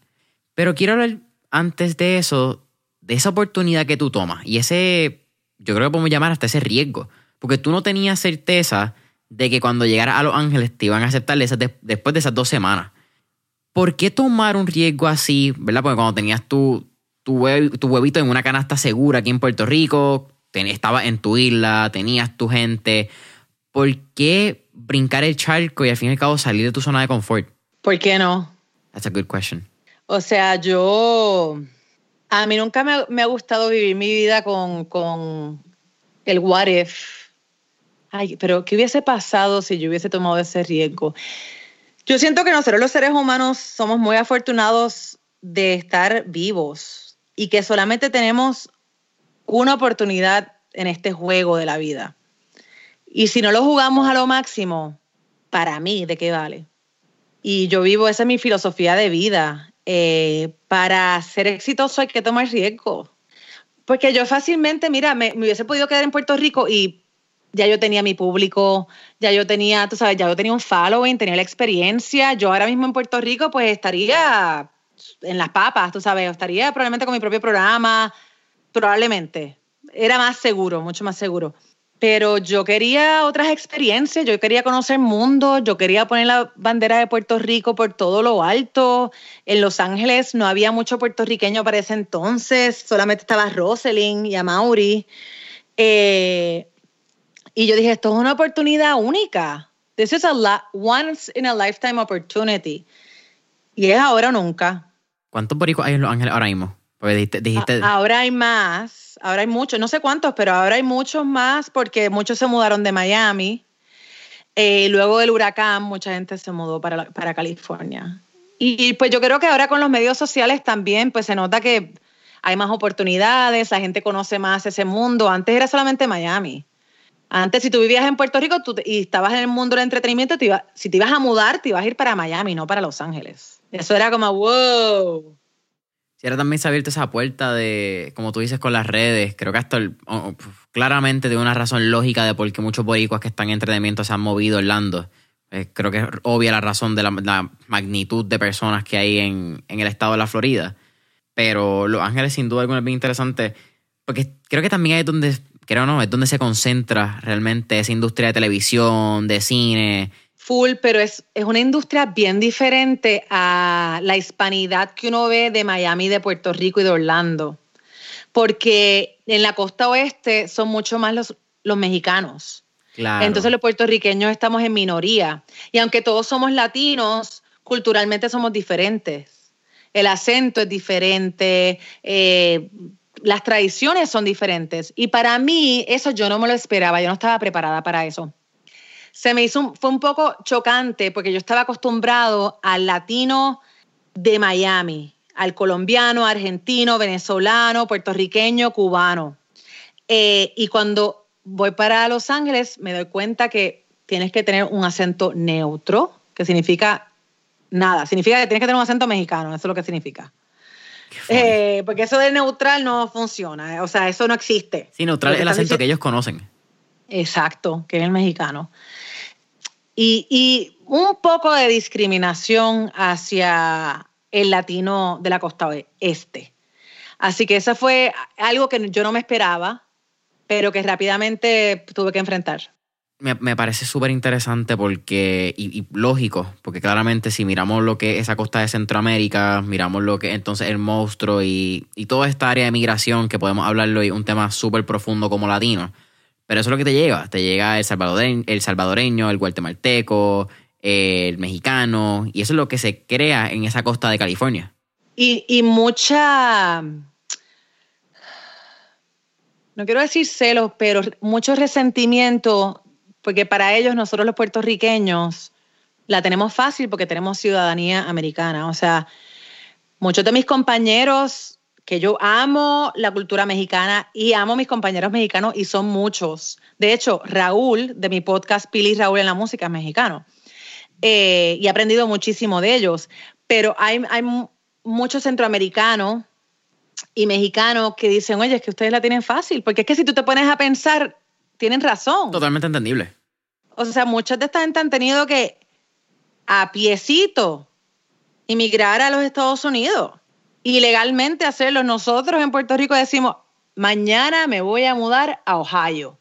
Pero quiero hablar antes de eso, de esa oportunidad que tú tomas y ese, yo creo que podemos llamar hasta ese riesgo, porque tú no tenías certeza de que cuando llegaras a Los Ángeles te iban a aceptar después de esas dos semanas. ¿Por qué tomar un riesgo así, verdad? Porque cuando tenías tu, tu, huevito en una canasta segura aquí en Puerto Rico, estabas en tu isla, tenías tu gente, ¿por qué brincar el charco y al fin y al cabo salir de tu zona de confort? ¿Por qué no? That's a good question. O sea, yo. A mí nunca me, ha gustado vivir mi vida con, con el what if. Ay, pero ¿qué hubiese pasado si yo hubiese tomado ese riesgo? Yo siento que nosotros los seres humanos somos muy afortunados de estar vivos y que solamente tenemos una oportunidad en este juego de la vida. Y si no lo jugamos a lo máximo, para mí, ¿de qué vale? Y yo vivo, esa es mi filosofía de vida. Eh, para ser exitoso hay que tomar riesgo. Porque yo fácilmente, mira, me, hubiese podido quedar en Puerto Rico y ya yo tenía mi público, ya yo tenía, tú sabes, ya yo tenía un following, tenía la experiencia. Yo ahora mismo en Puerto Rico, pues estaría en las papas, tú sabes, estaría probablemente con mi propio programa, probablemente. Era más seguro, mucho más seguro pero yo quería otras experiencias, yo quería conocer mundo, yo quería poner la bandera de Puerto Rico por todo lo alto. En Los Ángeles no había mucho puertorriqueño para ese entonces, solamente estaba Rosalind y Amaury. Eh, y yo dije, esto es una oportunidad única. This is a once in a lifetime opportunity. Y es ahora o nunca. ¿Cuántos boricos hay en Los Ángeles ahora mismo? Ahora hay más ahora hay muchos, no sé cuántos, pero ahora hay muchos más porque muchos se mudaron de Miami. Eh, luego del huracán, mucha gente se mudó para, para California. Y pues yo creo que ahora con los medios sociales también, pues se nota que hay más oportunidades, la gente conoce más ese mundo. Antes era solamente Miami. Antes, si tú vivías en Puerto Rico y estabas en el mundo del entretenimiento, si te ibas a mudar, te ibas a ir para Miami, no para Los Ángeles. Eso era como, wow. Ahora también se ha abierto esa puerta de, como tú dices, con las redes. Creo que hasta claramente de una razón lógica de por qué muchos boricuas que están en entretenimiento se han movido Orlando. Eh, creo que es obvia la razón de la, magnitud de personas que hay en, en, el estado de la Florida. Pero Los Ángeles, sin duda alguna, es bien interesante. Porque creo que también es donde, creo no, es donde se concentra realmente esa industria de televisión, de cine Full, pero es, es una industria bien diferente a la hispanidad que uno ve de Miami, de Puerto Rico y de Orlando. Porque en la costa oeste son mucho más los, los mexicanos. Entonces los puertorriqueños estamos en minoría. Y aunque todos somos latinos, culturalmente somos diferentes. El acento es diferente, eh, las tradiciones son diferentes. Y para mí eso yo no me lo esperaba, yo no estaba preparada para eso se me hizo, fue un poco chocante porque yo estaba acostumbrado al latino de Miami, al colombiano, argentino, venezolano, puertorriqueño, cubano. Eh, y cuando voy para Los Ángeles me doy cuenta que tienes que tener un acento neutro, que significa nada, significa que tienes que tener un acento mexicano, eso es lo que significa. Eh, porque eso de neutral no funciona, o sea, eso no existe. Sí, neutral es el acento que ellos conocen. Exacto, que es el mexicano. Y, un poco de discriminación hacia el latino de la costa este. Así que eso fue algo que yo no me esperaba, pero que rápidamente tuve que enfrentar. Me, parece súper interesante porque, y, lógico, porque claramente si miramos lo que es esa costa de Centroamérica, miramos lo que entonces el monstruo y, y toda esta área de migración que podemos hablarlo y un tema súper profundo como latino, pero eso es lo que te llega. Te llega el salvadoreño, el, salvadoreño, el guatemalteco, el mexicano, y eso es lo que se crea en esa costa de California. Y, mucha, no quiero decir celos, pero mucho resentimiento, porque para ellos, nosotros los puertorriqueños, la tenemos fácil porque tenemos ciudadanía americana. O sea, muchos de mis compañeros que yo amo la cultura mexicana y amo mis compañeros mexicanos y son muchos. De hecho, Raúl, de mi podcast Pili Raúl en la música, es mexicano. Eh, y he aprendido muchísimo de ellos. Pero hay, hay muchos centroamericanos y mexicanos que dicen, oye, es que ustedes la tienen fácil, porque es que si tú te pones a pensar, tienen razón. Totalmente entendible. O sea, muchos de esta gente han tenido que a piecito emigrar a los Estados Unidos ilegalmente hacerlo. Nosotros en Puerto Rico decimos, mañana me voy a mudar a Ohio.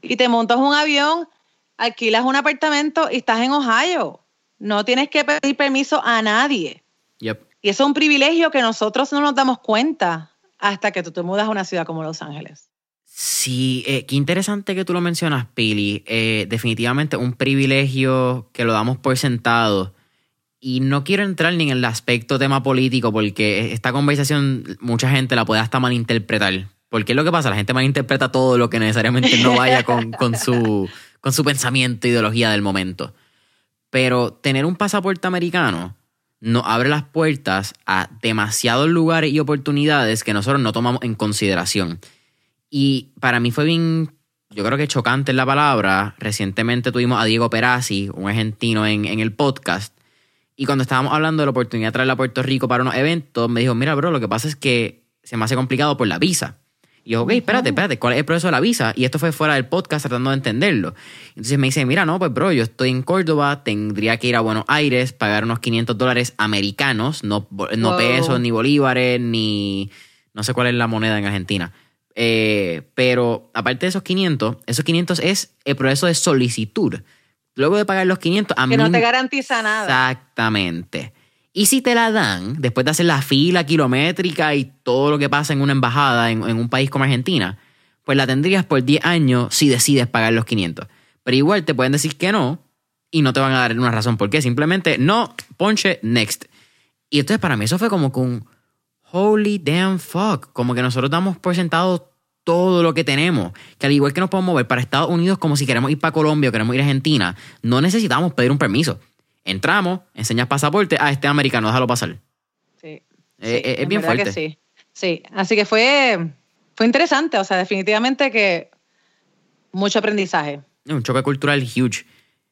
Y te montas un avión, alquilas un apartamento y estás en Ohio. No tienes que pedir permiso a nadie. Y eso es un privilegio que nosotros no nos damos cuenta hasta que tú te mudas a una ciudad como Los Ángeles. Sí, eh, qué interesante que tú lo mencionas, Pili. Eh, definitivamente un privilegio que lo damos por sentado y no quiero entrar ni en el aspecto tema político porque esta conversación mucha gente la puede hasta malinterpretar. Porque es lo que pasa, la gente malinterpreta todo lo que necesariamente no vaya con, con, su, con su pensamiento, ideología del momento. Pero tener un pasaporte americano nos abre las puertas a demasiados lugares y oportunidades que nosotros no tomamos en consideración. Y para mí fue bien, yo creo que chocante la palabra. Recientemente tuvimos a Diego Perazzi, un argentino, en, en el podcast y cuando estábamos hablando de la oportunidad de traerla a Puerto Rico para unos eventos, me dijo, mira, bro, lo que pasa es que se me hace complicado por la visa. Y yo, ok, espérate, espérate, ¿cuál es el proceso de la visa? Y esto fue fuera del podcast tratando de entenderlo. Entonces me dice, mira, no, pues bro, yo estoy en Córdoba, tendría que ir a Buenos Aires, pagar unos 500 dólares americanos, no, no pesos, ni bolívares, ni... No sé cuál es la moneda en Argentina. Eh, pero aparte de esos 500, esos 500 es el proceso de solicitud. Luego de pagar los 500, a que no te garantiza nada. Exactamente. Y si te la dan, después de hacer la fila kilométrica y todo lo que pasa en una embajada en, un país como Argentina, pues la tendrías por 10 años si decides pagar los 500. Pero igual te pueden decir que no y no te van a dar una razón por qué. Simplemente no, ponche, next. Y entonces para mí eso fue como que un holy damn fuck. Como que nosotros damos por sentado todo lo que tenemos. Que al igual que nos podemos mover para Estados Unidos como si queremos ir para Colombia o queremos ir a Argentina, no necesitamos pedir un permiso. Entramos, enseñas pasaporte, ah, este es americano, déjalo pasar. Sí. Eh, sí, es en bien fuerte. que sí. Sí, así que fue, fue interesante, o sea, definitivamente que mucho aprendizaje. Es un choque cultural huge.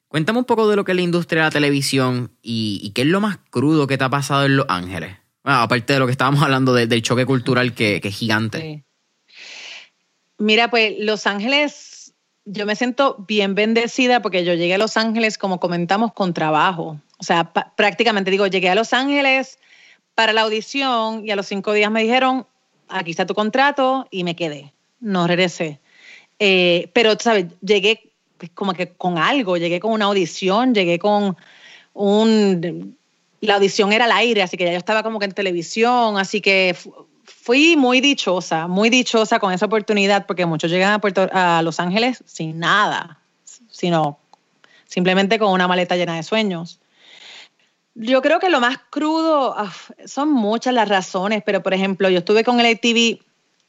Cuéntame un poco de lo que es la industria de la televisión y, y qué es lo más crudo que te ha pasado en Los Ángeles. Bueno, aparte de lo que estábamos hablando de- del choque cultural que, que es gigante. Sí. Mira, pues Los Ángeles, yo me siento bien bendecida porque yo llegué a Los Ángeles, como comentamos, con trabajo. O sea, prácticamente digo, llegué a Los Ángeles para la audición y a los cinco días me dijeron, aquí está tu contrato y me quedé. No regresé. Eh, pero, ¿sabes? Llegué pues, como que con algo, llegué con una audición, llegué con un... La audición era al aire, así que ya yo estaba como que en televisión, así que fui muy dichosa, muy dichosa con esa oportunidad, porque muchos llegan a, Puerto, a Los Ángeles sin nada, sino simplemente con una maleta llena de sueños. Yo creo que lo más crudo, son muchas las razones, pero por ejemplo, yo estuve con el ATV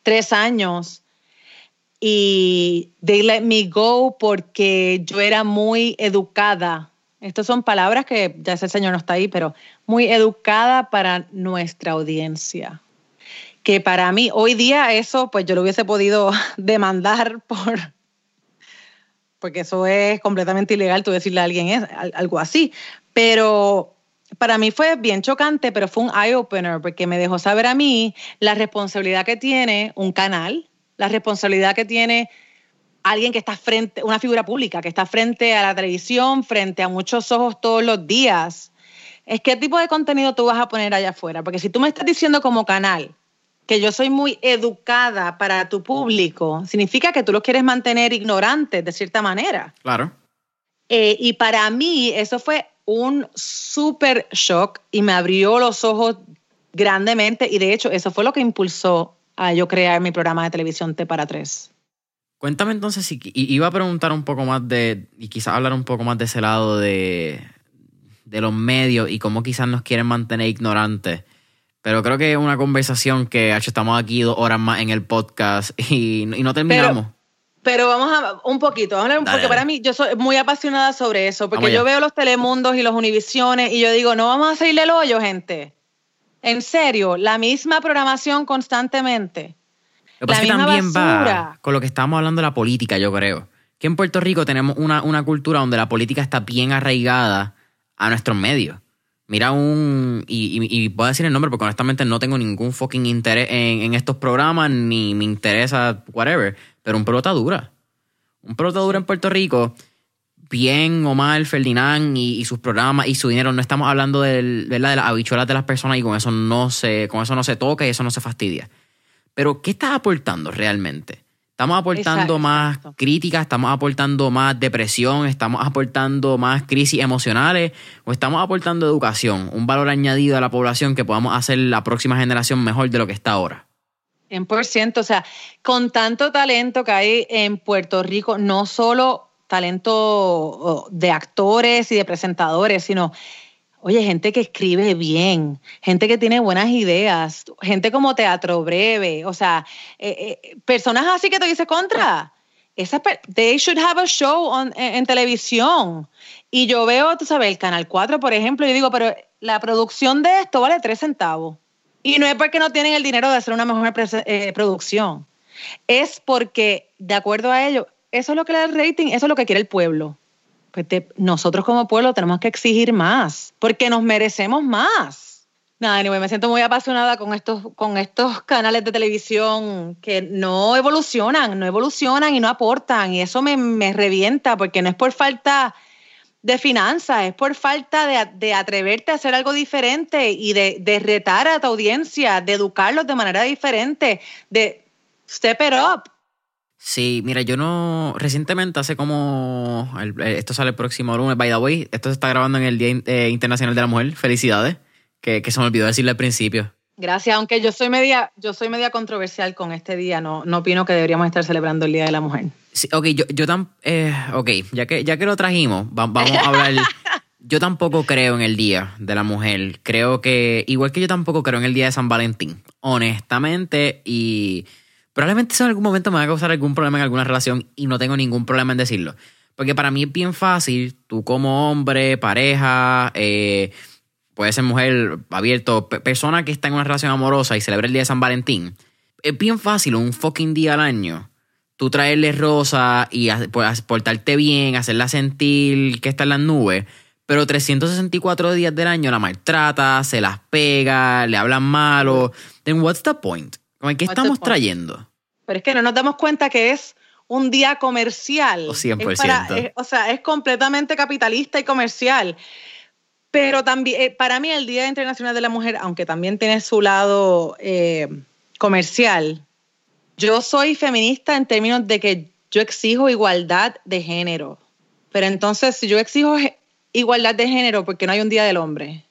tres años y they let me go porque yo era muy educada. Estas son palabras que ya ese señor no está ahí, pero muy educada para nuestra audiencia. Que para mí, hoy día eso, pues yo lo hubiese podido demandar por, porque eso es completamente ilegal, tú decirle a alguien es, al- algo así. Pero para mí fue bien chocante, pero fue un eye-opener porque me dejó saber a mí la responsabilidad que tiene un canal, la responsabilidad que tiene alguien que está frente, una figura pública, que está frente a la televisión, frente a muchos ojos todos los días. Es qué tipo de contenido tú vas a poner allá afuera. Porque si tú me estás diciendo como canal que yo soy muy educada para tu público, significa que tú los quieres mantener ignorantes de cierta manera. Claro. Eh, y para mí eso fue un súper shock y me abrió los ojos grandemente y de hecho eso fue lo que impulsó a yo crear mi programa de televisión T para tres. Cuéntame entonces, si, iba a preguntar un poco más de, y quizás hablar un poco más de ese lado de, de los medios y cómo quizás nos quieren mantener ignorantes. Pero creo que es una conversación que hecho, estamos aquí dos horas más en el podcast y, y no terminamos. Pero vamos a un poquito, vamos a hablar un- Dale, porque dale. para mí yo soy muy apasionada sobre eso, porque Vamos yo veo los Telemundos y los Univisiones y yo digo, no vamos a seguirle el hoyo, gente. En serio, la misma programación constantemente. Lo que pasa la es que misma también va con lo que estábamos hablando de la política, yo creo. Que en Puerto Rico tenemos una, una cultura donde la política está bien arraigada a nuestros medios. Mira un... Y, y, y voy a decir el nombre porque honestamente no tengo ningún fucking interés en, en estos programas, ni me interesa whatever. Pero un pelota dura. Un pelota dura en Puerto Rico, bien o mal, Ferdinand y, y sus programas y su dinero. No estamos hablando de las habichuelas de las personas y con eso no se, con eso no se toca y eso no se fastidia. Pero, ¿qué estás aportando realmente? ¿Estamos aportando Exacto, más exacto. críticas? ¿Estamos aportando más depresión? ¿Estamos aportando más crisis emocionales? ¿O estamos aportando educación? Un valor añadido a la población que podamos hacer la próxima generación mejor de lo que está ahora. 100%, o sea, con tanto talento que hay en Puerto Rico, no solo talento oh, de actores y de presentadores, sino, oye, gente que escribe bien, gente que tiene buenas ideas, gente como Teatro Breve, o sea, eh, eh, personas así que tú dices contra. Per- they should have a show on- en, televisión. Y yo veo, tú sabes, el Canal 4, por ejemplo, y digo, pero la producción de esto vale tres centavos. Y no es porque no tienen el dinero de hacer una mejor eh, producción. Es porque, de acuerdo a ello, eso es lo que le da el rating, eso es lo que quiere el pueblo. Pues te- nosotros como pueblo tenemos que exigir más, porque nos merecemos más. Nada, anyway, me siento muy apasionada con estos, con estos canales de televisión que no evolucionan, no evolucionan y no aportan. Y eso me, me revienta, porque no es por falta de finanzas, es por falta de, de atreverte a hacer algo diferente y de, de retar a tu audiencia, de educarlos de manera diferente, de step it up. Sí, mira, yo no. Recientemente, hace como. el- eh, esto sale el próximo lunes. By the way, esto se está grabando en el Día eh, Internacional de la Mujer. Felicidades. Que, que se me olvidó decirle al principio. Gracias, aunque yo soy media, yo soy media controversial con este día, no, no opino que deberíamos estar celebrando el Día de la Mujer. Sí, ok, yo, yo tam, eh, ok, ya que, ya que lo trajimos, va- vamos a hablar. yo tampoco creo en el Día de la Mujer. Creo que, igual que yo tampoco creo en el Día de San Valentín, honestamente, y probablemente eso en algún momento me va a causar algún problema en alguna relación y no tengo ningún problema en decirlo. Porque para mí es bien fácil, tú como hombre, pareja, eh, puede ser mujer, abierto, persona que está en una relación amorosa y celebra el día de San Valentín. Es bien fácil un fucking día al año tú traerle rosa y pues, portarte bien, hacerla sentir que está en las nubes, pero 364 días del año la maltrata, se las pega, le hablan malo. Then what's the point? ¿Qué estamos trayendo? Pero es que no nos damos cuenta que es un día comercial. O 100%. o sea, es completamente capitalista y comercial. Pero también, eh, para mí, el Día Internacional de la Mujer, aunque también tiene su lado eh, comercial, yo soy feminista en términos de que yo exijo igualdad de género. Pero entonces, si yo exijo igualdad de género, ¿por qué no hay un Día del Hombre?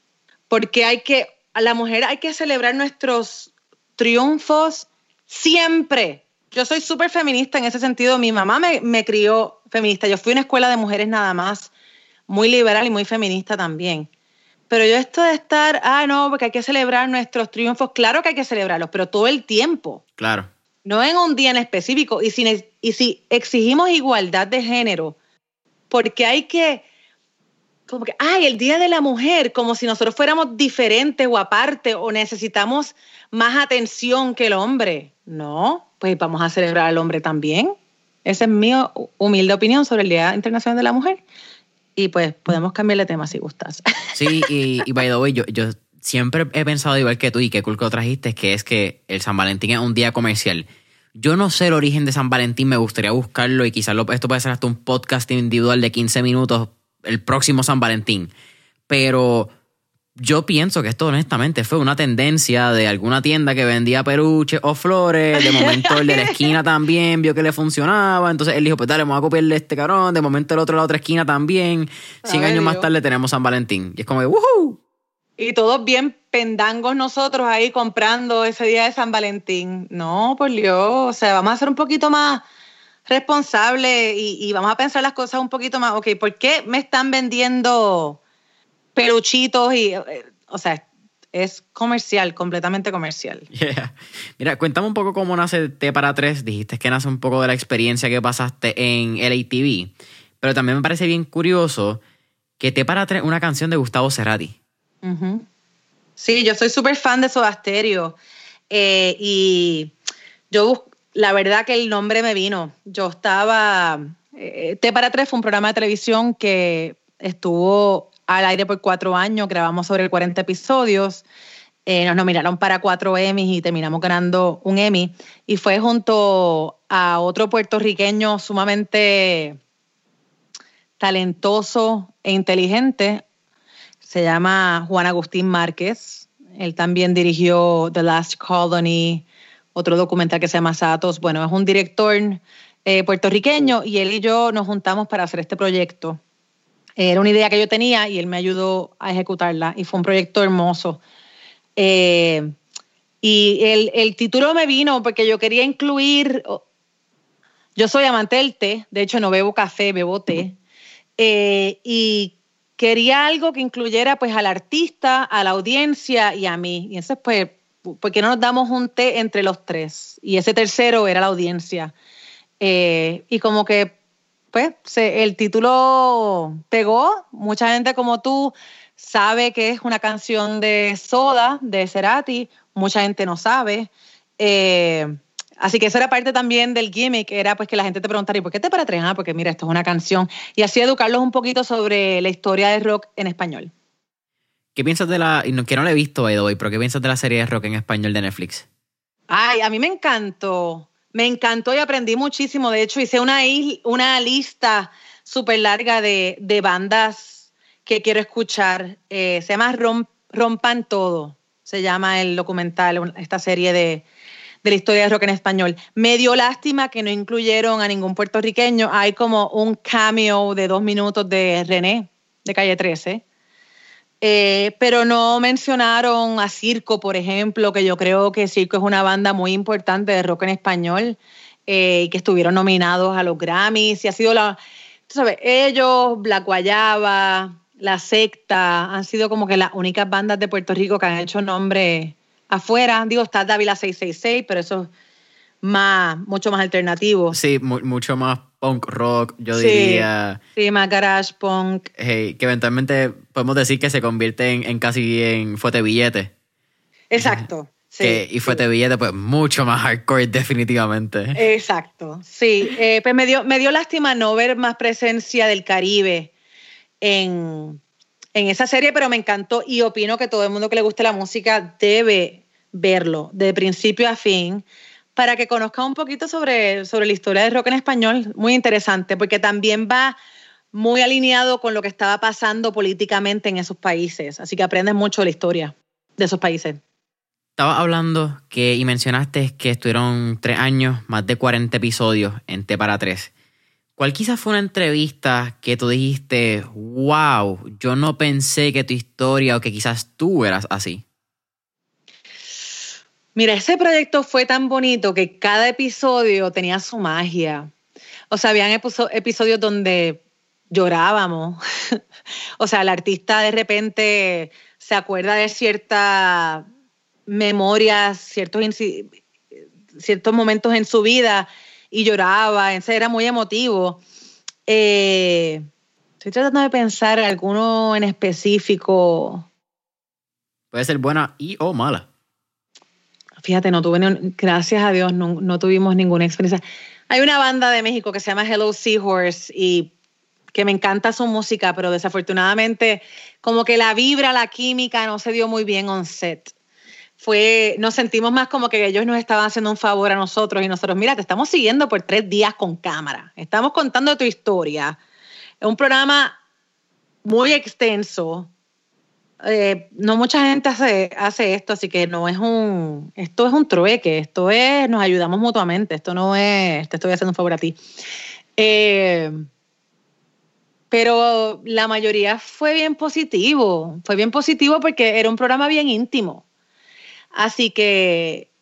Porque hay que, a la mujer hay que celebrar nuestros triunfos siempre. Yo soy súper feminista en ese sentido. Mi mamá me, me crió feminista. Yo fui a una escuela de mujeres nada más, muy liberal y muy feminista también. Pero yo esto de estar, ah, no, porque hay que celebrar nuestros triunfos, claro que hay que celebrarlos, pero todo el tiempo. Claro no en un día en específico. Y si, y si exigimos igualdad de género, porque hay que, como que, ay, el Día de la Mujer, como si nosotros fuéramos diferentes o aparte o necesitamos más atención que el hombre. No, pues vamos a celebrar al hombre también. Esa es mi humilde opinión sobre el Día Internacional de la Mujer. Y pues podemos cambiar de tema si gustas. Sí, y, y by the way, yo, siempre he pensado igual que tú y qué cool que lo trajiste, que es que el San Valentín es un día comercial. Yo no sé el origen de San Valentín, me gustaría buscarlo y quizás esto puede ser hasta un podcast individual de 15 minutos el próximo San Valentín. Pero yo pienso que esto honestamente fue una tendencia de alguna tienda que vendía peluches o flores. De momento el de la esquina también vio que le funcionaba. Entonces él dijo, pues dale, vamos a copiarle este cabrón. De momento el otro de la otra esquina también. 100 años más tarde tenemos San Valentín. Y es como, ¡woohoo! Y todos bien pendangos nosotros ahí comprando ese día de San Valentín. No, por Dios, o sea, vamos a ser un poquito más responsables y, vamos a pensar las cosas un poquito más, ok, ¿por qué me están vendiendo peluchitos y, eh, o sea, es comercial, completamente comercial. Mira, cuéntame un poco cómo nace T para tres. Dijiste que nace un poco de la experiencia que pasaste en LATV, pero también me parece bien curioso que T para tres una canción de Gustavo Cerati. Sí, yo soy súper fan de Soda Stereo. Eh, y yo, la verdad que el nombre me vino. Yo estaba. Eh, T para tres fue un programa de televisión que estuvo al aire por cuatro años, grabamos sobre 40 episodios. Eh, nos nominaron para cuatro Emmys y terminamos ganando un Emmy. Y fue junto a otro puertorriqueño sumamente talentoso e inteligente, se llama Juan Agustín Márquez. Él también dirigió The Last Colony, otro documental que se llama Satos. Bueno, es un director eh, puertorriqueño y él y yo nos juntamos para hacer este proyecto. Era una idea que yo tenía y él me ayudó a ejecutarla y fue un proyecto hermoso. Eh, y el, título me vino porque yo quería incluir, yo soy amante del té, de hecho no bebo café, bebo té, eh, y quería algo que incluyera pues al artista, a la audiencia y a mí. Y entonces pues, ¿por qué no nos damos un té entre los tres? Y ese tercero era la audiencia. Eh, y como que pues el título pegó, mucha gente como tú sabe que es una canción de Soda, de Cerati, mucha gente no sabe. Eh, Así que eso era parte también del gimmick, era pues que la gente te preguntara, ¿y por qué te para tres? Ah, porque mira, esto es una canción. Y así educarlos un poquito sobre la historia del rock en español. ¿Qué piensas de la, y no, que no la he visto, hoy, pero qué piensas de la serie de rock en español de Netflix? Ay, a mí me encantó. Me encantó y aprendí muchísimo. De hecho, hice una, lista súper larga de, bandas que quiero escuchar. Eh, se llama Rompan Todo. Se llama el documental, esta serie de, de la historia de rock en español. Me dio lástima que no incluyeron a ningún puertorriqueño. Hay como un cameo de dos minutos de René, de Calle 13. Eh, pero no mencionaron a Circo, por ejemplo, que yo creo que Circo es una banda muy importante de rock en español eh, que estuvieron nominados a los Grammys y ha sido la, tú sabes, ellos, Black Guayaba, La Secta, han sido como que las únicas bandas de Puerto Rico que han hecho nombre afuera. Digo, está Dávila 666, pero eso es más, mucho más alternativo. Sí, mucho más punk rock, yo diría. Sí, más garage punk. que eventualmente podemos decir que se convierte en, casi en fuerte billete. Exacto. Sí, y fuerte billete, pues mucho más hardcore, definitivamente. Exacto, sí. Eh, pues me dio, me dio lástima no ver más presencia del Caribe en, en esa serie, pero me encantó y opino que todo el mundo que le guste la música debe verlo de principio a fin para que conozca un poquito sobre, sobre la historia del rock en español. Muy interesante, porque también va muy alineado con lo que estaba pasando políticamente en esos países. Así que aprendes mucho de la historia de esos países. Estaba hablando que y mencionaste que estuvieron tres años, más de 40 episodios en T para tres. ¿Cuál quizás fue una entrevista que tú dijiste, wow, yo no pensé que tu historia o que quizás tú eras así? Mira, ese proyecto fue tan bonito que cada episodio tenía su magia. O sea, habían episodios donde llorábamos. o sea, el artista de repente se acuerda de ciertas memorias, ciertos, ciertos momentos en su vida y lloraba. Ese era muy emotivo. Eh, estoy tratando de pensar alguno en específico. Puede ser buena y o mala. Fíjate, no tuve, gracias a Dios, no, tuvimos ninguna experiencia. Hay una banda de México que se llama Hello Seahorse y que me encanta su música, pero desafortunadamente como que la vibra, la química no se dio muy bien on set. Fue, nos sentimos más como que ellos nos estaban haciendo un favor a nosotros y nosotros, mira, te estamos siguiendo por tres días con cámara, estamos contando tu historia. Es un programa muy extenso, eh, no mucha gente hace, esto, así que no es un, esto es un trueque, esto es, nos ayudamos mutuamente, esto no es, te estoy haciendo un favor a ti. Eh, pero la mayoría fue bien positivo, fue bien positivo porque era un programa bien íntimo. Así que,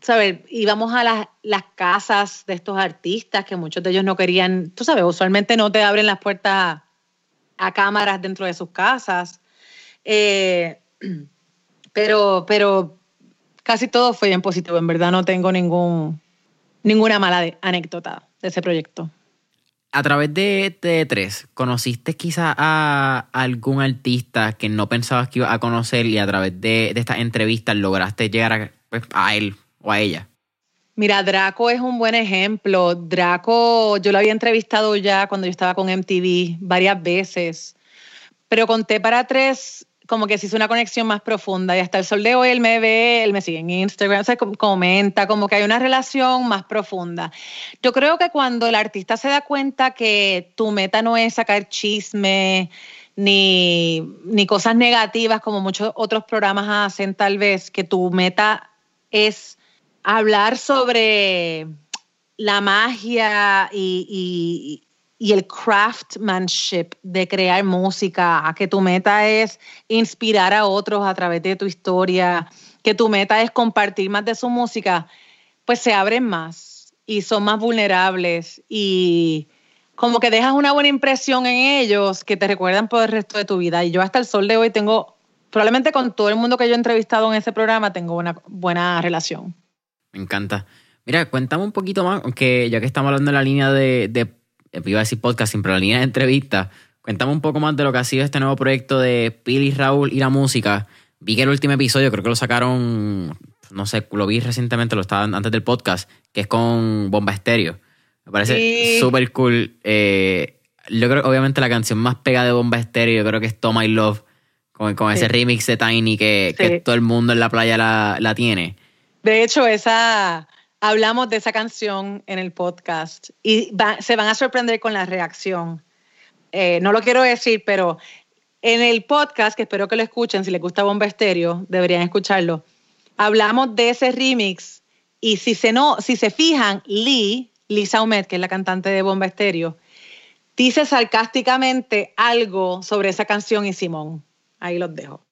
¿sabes? Íbamos a las, las casas de estos artistas que muchos de ellos no querían, tú sabes, usualmente no te abren las puertas a cámaras dentro de sus casas. Eh, pero, pero casi todo fue bien positivo. En verdad no tengo ningún, ninguna mala anécdota de ese proyecto. A través de T3, ¿conociste quizá a algún artista que no pensabas que ibas a conocer y a través de, estas entrevistas lograste llegar a, pues, a él o a ella? Mira, Draco es un buen ejemplo. Draco, yo lo había entrevistado ya cuando yo estaba con MTV varias veces, pero conté para tres como que se hizo una conexión más profunda y hasta el sol de hoy él me ve, él me sigue en Instagram, se comenta, como que hay una relación más profunda. Yo creo que cuando el artista se da cuenta que tu meta no es sacar chisme ni, ni cosas negativas como muchos otros programas hacen tal vez, que tu meta es hablar sobre la magia y, y el craftsmanship de crear música, que tu meta es inspirar a otros a través de tu historia, que tu meta es compartir más de su música, pues se abren más y son más vulnerables y como que dejas una buena impresión en ellos que te recuerdan por el resto de tu vida. Y yo hasta el sol de hoy tengo, probablemente con todo el mundo que yo he entrevistado en ese programa, tengo una buena relación. Me encanta. Mira, cuéntame un poquito más, aunque ya que estamos hablando de la línea de, de iba a decir podcast, siempre la línea de entrevista. Cuéntame un poco más de lo que ha sido este nuevo proyecto de Pili, Raúl y la música. Vi que el último episodio, creo que lo sacaron, no sé, lo vi recientemente, lo estaba antes del podcast, que es con Bomba Estéreo. Me parece súper cool. Eh, yo creo obviamente la canción más pegada de Bomba Estéreo, yo creo que es Tom My Love, con, ese remix de Tiny que, todo el mundo en la playa la, la tiene. De hecho, esa hablamos de esa canción en el podcast y se van a sorprender con la reacción. Eh, no lo quiero decir, pero en el podcast, que espero que lo escuchen, si les gusta Bomba Estéreo, deberían escucharlo, hablamos de ese remix y si se, no, si se fijan, Lee, Lisa Umet, que es la cantante de Bomba Estéreo, dice sarcásticamente algo sobre esa canción y Simón. Ahí los dejo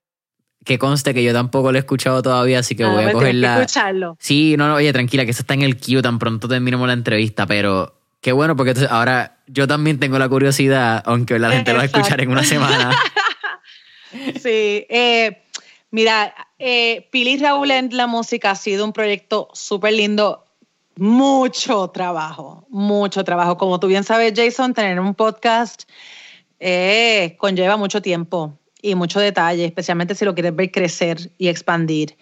que conste que yo tampoco lo he escuchado todavía, así que ah, voy a cogerla. Que escucharlo. Sí, no, no, oye, tranquila, que eso está en el queue, tan pronto terminemos la entrevista, pero qué bueno, porque entonces ahora yo también tengo la curiosidad, aunque la gente lo va a escuchar en una semana. sí, eh, mira, eh, Pili Raúl en la música ha sido un proyecto súper lindo. mucho trabajo, mucho trabajo. Como tú bien sabes, Jason, tener un podcast eh, conlleva mucho tiempo y mucho detalle, especialmente si lo quieres ver crecer y expandir.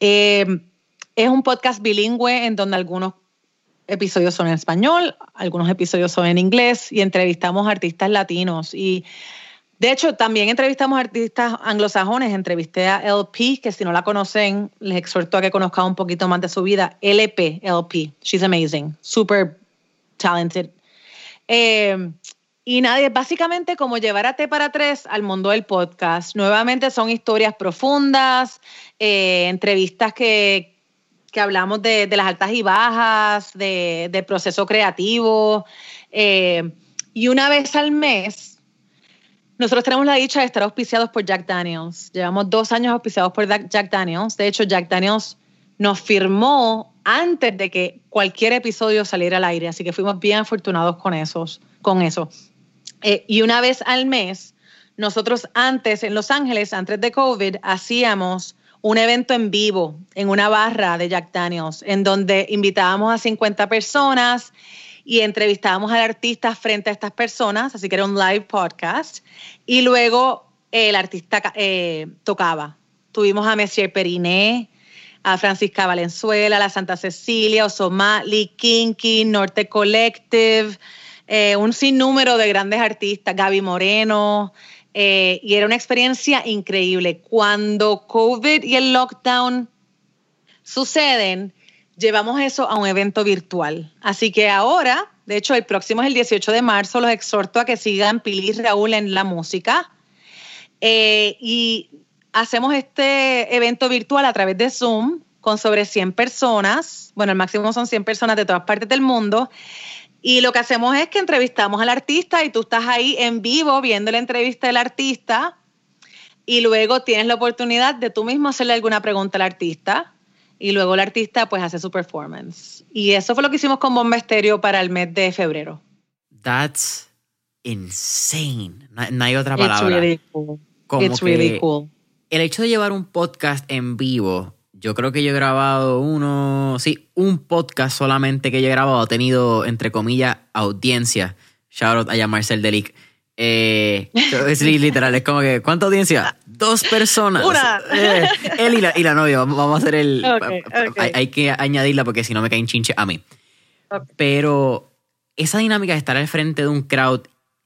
Eh, es un podcast bilingüe en donde algunos episodios son en español, algunos episodios son en inglés y entrevistamos artistas latinos. Y de hecho, también entrevistamos artistas anglosajones. Entrevisté a LP, que si no la conocen, les exhorto a que conozcan un poquito más de su vida. LP, LP. She's amazing. Super talented. Eh, y nadie, básicamente como llevar a T para tres al mundo del podcast. Nuevamente son historias profundas, eh, entrevistas que, que hablamos de, de, las altas y bajas, de, del proceso creativo. Eh, y una vez al mes, nosotros tenemos la dicha de estar auspiciados por Jack Daniels. Llevamos dos años auspiciados por Jack Daniels. De hecho, Jack Daniels nos firmó antes de que cualquier episodio saliera al aire, así que fuimos bien afortunados con, esos, con eso. Eh, y una vez al mes, nosotros antes en Los Ángeles, antes de COVID, hacíamos un evento en vivo en una barra de Jack Daniels, en donde invitábamos a 50 personas y entrevistábamos al artista frente a estas personas, así que era un live podcast, y luego el artista eh, tocaba. Tuvimos a Messier Periné, a Francisca Valenzuela, a la Santa Cecilia, Osomali, Kinky, Norte Collective, eh, un sinnúmero de grandes artistas, Gaby Moreno, eh, y era una experiencia increíble. Cuando COVID y el lockdown suceden, llevamos eso a un evento virtual. Así que ahora, de hecho, el próximo es el 18 de marzo, los exhorto a que sigan Pili Raúl en la música. Eh, y hacemos este evento virtual a través de Zoom con sobre 100 personas. Bueno, el máximo son 100 personas de todas partes del mundo. Y lo que hacemos es que entrevistamos al artista y tú estás ahí en vivo viendo la entrevista del artista y luego tienes la oportunidad de tú mismo hacerle alguna pregunta al artista y luego el artista pues hace su performance. Y eso fue lo que hicimos con Bomba Estéreo para el mes de febrero. That's insane. No, hay otra palabra. It's really cool. It's really cool. El hecho de llevar un podcast en vivo yo creo que yo he grabado uno, sí, un podcast solamente que yo he grabado, ha tenido, entre comillas, audiencia. Shout out a Marcel Delic. Eh, es literal, es como que, ¿cuánta audiencia? Dos personas. Una. Eh, él y la, novia, vamos a hacer el... Hay, que añadirla porque si no me caen chinche a mí. Pero esa dinámica de estar al frente de un crowd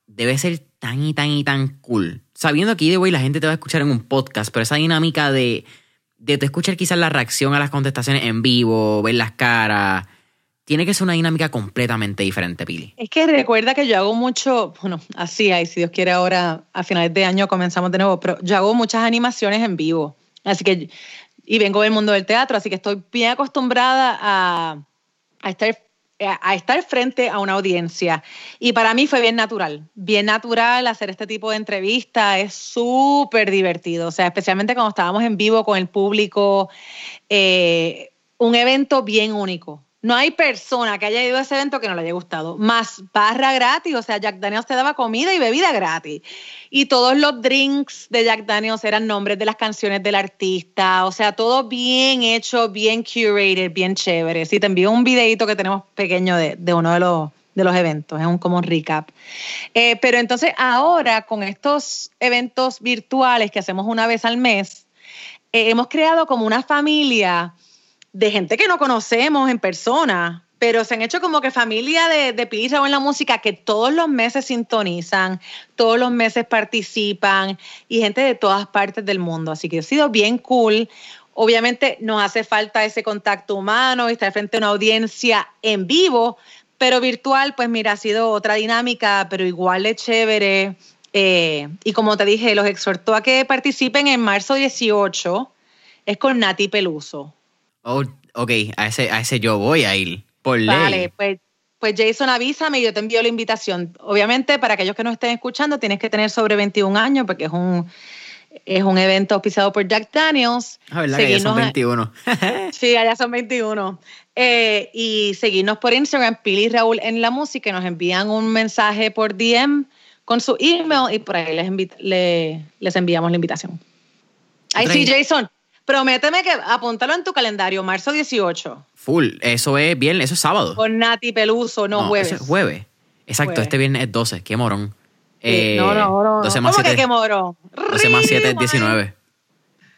debe ser tan y tan y tan cool. Sabiendo que de hoy la gente te va a escuchar en un podcast, pero esa dinámica de de te escuchar quizás la reacción a las contestaciones en vivo, ver las caras, tiene que ser una dinámica completamente diferente, Pili. Es que recuerda que yo hago mucho, bueno, así hay, si Dios quiere ahora a finales de año comenzamos de nuevo, pero yo hago muchas animaciones en vivo. Así que, y vengo del mundo del teatro, así que estoy bien acostumbrada a, a estar a estar frente a una audiencia. Y para mí fue bien natural, bien natural hacer este tipo de entrevista, es súper divertido, o sea, especialmente cuando estábamos en vivo con el público, eh, un evento bien único. No hay persona que haya ido a ese evento que no le haya gustado. Más barra gratis, o sea, Jack Daniels te daba comida y bebida gratis. Y todos los drinks de Jack Daniels eran nombres de las canciones del artista. O sea, todo bien hecho, bien curated, bien chévere. Sí, te envío un videito que tenemos pequeño de, uno de los, de los eventos. Es un como recap. Eh, pero entonces ahora con estos eventos virtuales que hacemos una vez al mes, eh, hemos creado como una familia de gente que no conocemos en persona, pero se han hecho como que familia de, de en la música que todos los meses sintonizan, todos los meses participan y gente de todas partes del mundo. Así que ha sido bien cool. Obviamente nos hace falta ese contacto humano y estar frente a una audiencia en vivo, pero virtual, pues mira, ha sido otra dinámica, pero igual de chévere. Eh, y como te dije, los exhortó a que participen en marzo 18. Es con Nati Peluso. Oh, ok, a ese, a ese yo voy a ir, por ley. Vale, pues, pues Jason, avísame y yo te envío la invitación. Obviamente, para aquellos que no estén escuchando, tienes que tener sobre 21 años porque es un, es un evento auspiciado por Jack Daniels. Ah, ¿verdad? que ya son 21. sí, allá son 21. Eh, y seguirnos por Instagram, Pili Raúl en la música, y nos envían un mensaje por DM con su email y por ahí les, les enviamos la invitación. Ahí sí, Jason. Prométeme que apúntalo en tu calendario, marzo 18. Full, eso es viernes, eso es sábado. Con Nati Peluso, no, jueves. Eso es jueves. Exacto, Jueves. este viernes es 12, qué morón. Eh, no, no, no. 12 más ¿Cómo que 7, qué morón? 12 más 7 es Río, 19.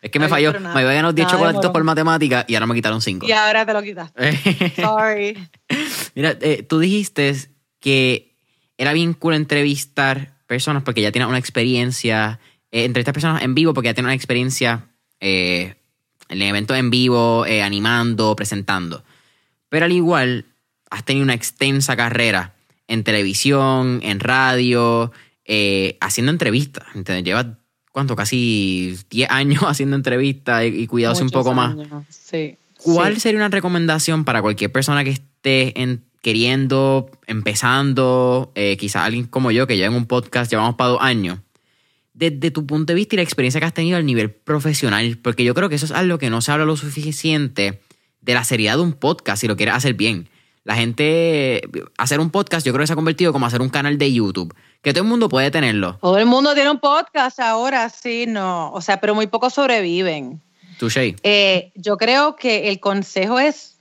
Es que me Ay, falló. nada, me había ganado 10 nada de chocolatitos por matemática y ahora me quitaron 5. Y ahora te lo quitaste. Sorry. Mira, eh, tú dijiste que era bien cool entrevistar personas porque ya tienes una experiencia, eh, entrevistar personas en vivo porque ya tienes una experiencia eh, en eventos en vivo, eh, animando, presentando. Pero al igual, has tenido una extensa carrera en televisión, en radio, eh, haciendo entrevistas. ¿entiendes? Llevas, ¿cuánto? Casi 10 años haciendo entrevistas y, y cuidándose un poco más. Sí. ¿Cuál sí. sería una recomendación para cualquier persona que esté en- queriendo, empezando, eh, quizás alguien como yo que lleva en un podcast, llevamos para dos años? Desde tu punto de vista y la experiencia que has tenido al nivel profesional, porque yo creo que eso es algo que no se habla lo suficiente de la seriedad de un podcast si lo quieres hacer bien. La gente, hacer un podcast yo creo que se ha convertido como hacer un canal de YouTube, que todo el mundo puede tenerlo. Todo el mundo tiene un podcast ahora, sí, no. O sea, pero muy pocos sobreviven. Touché. Eh, yo creo que el consejo es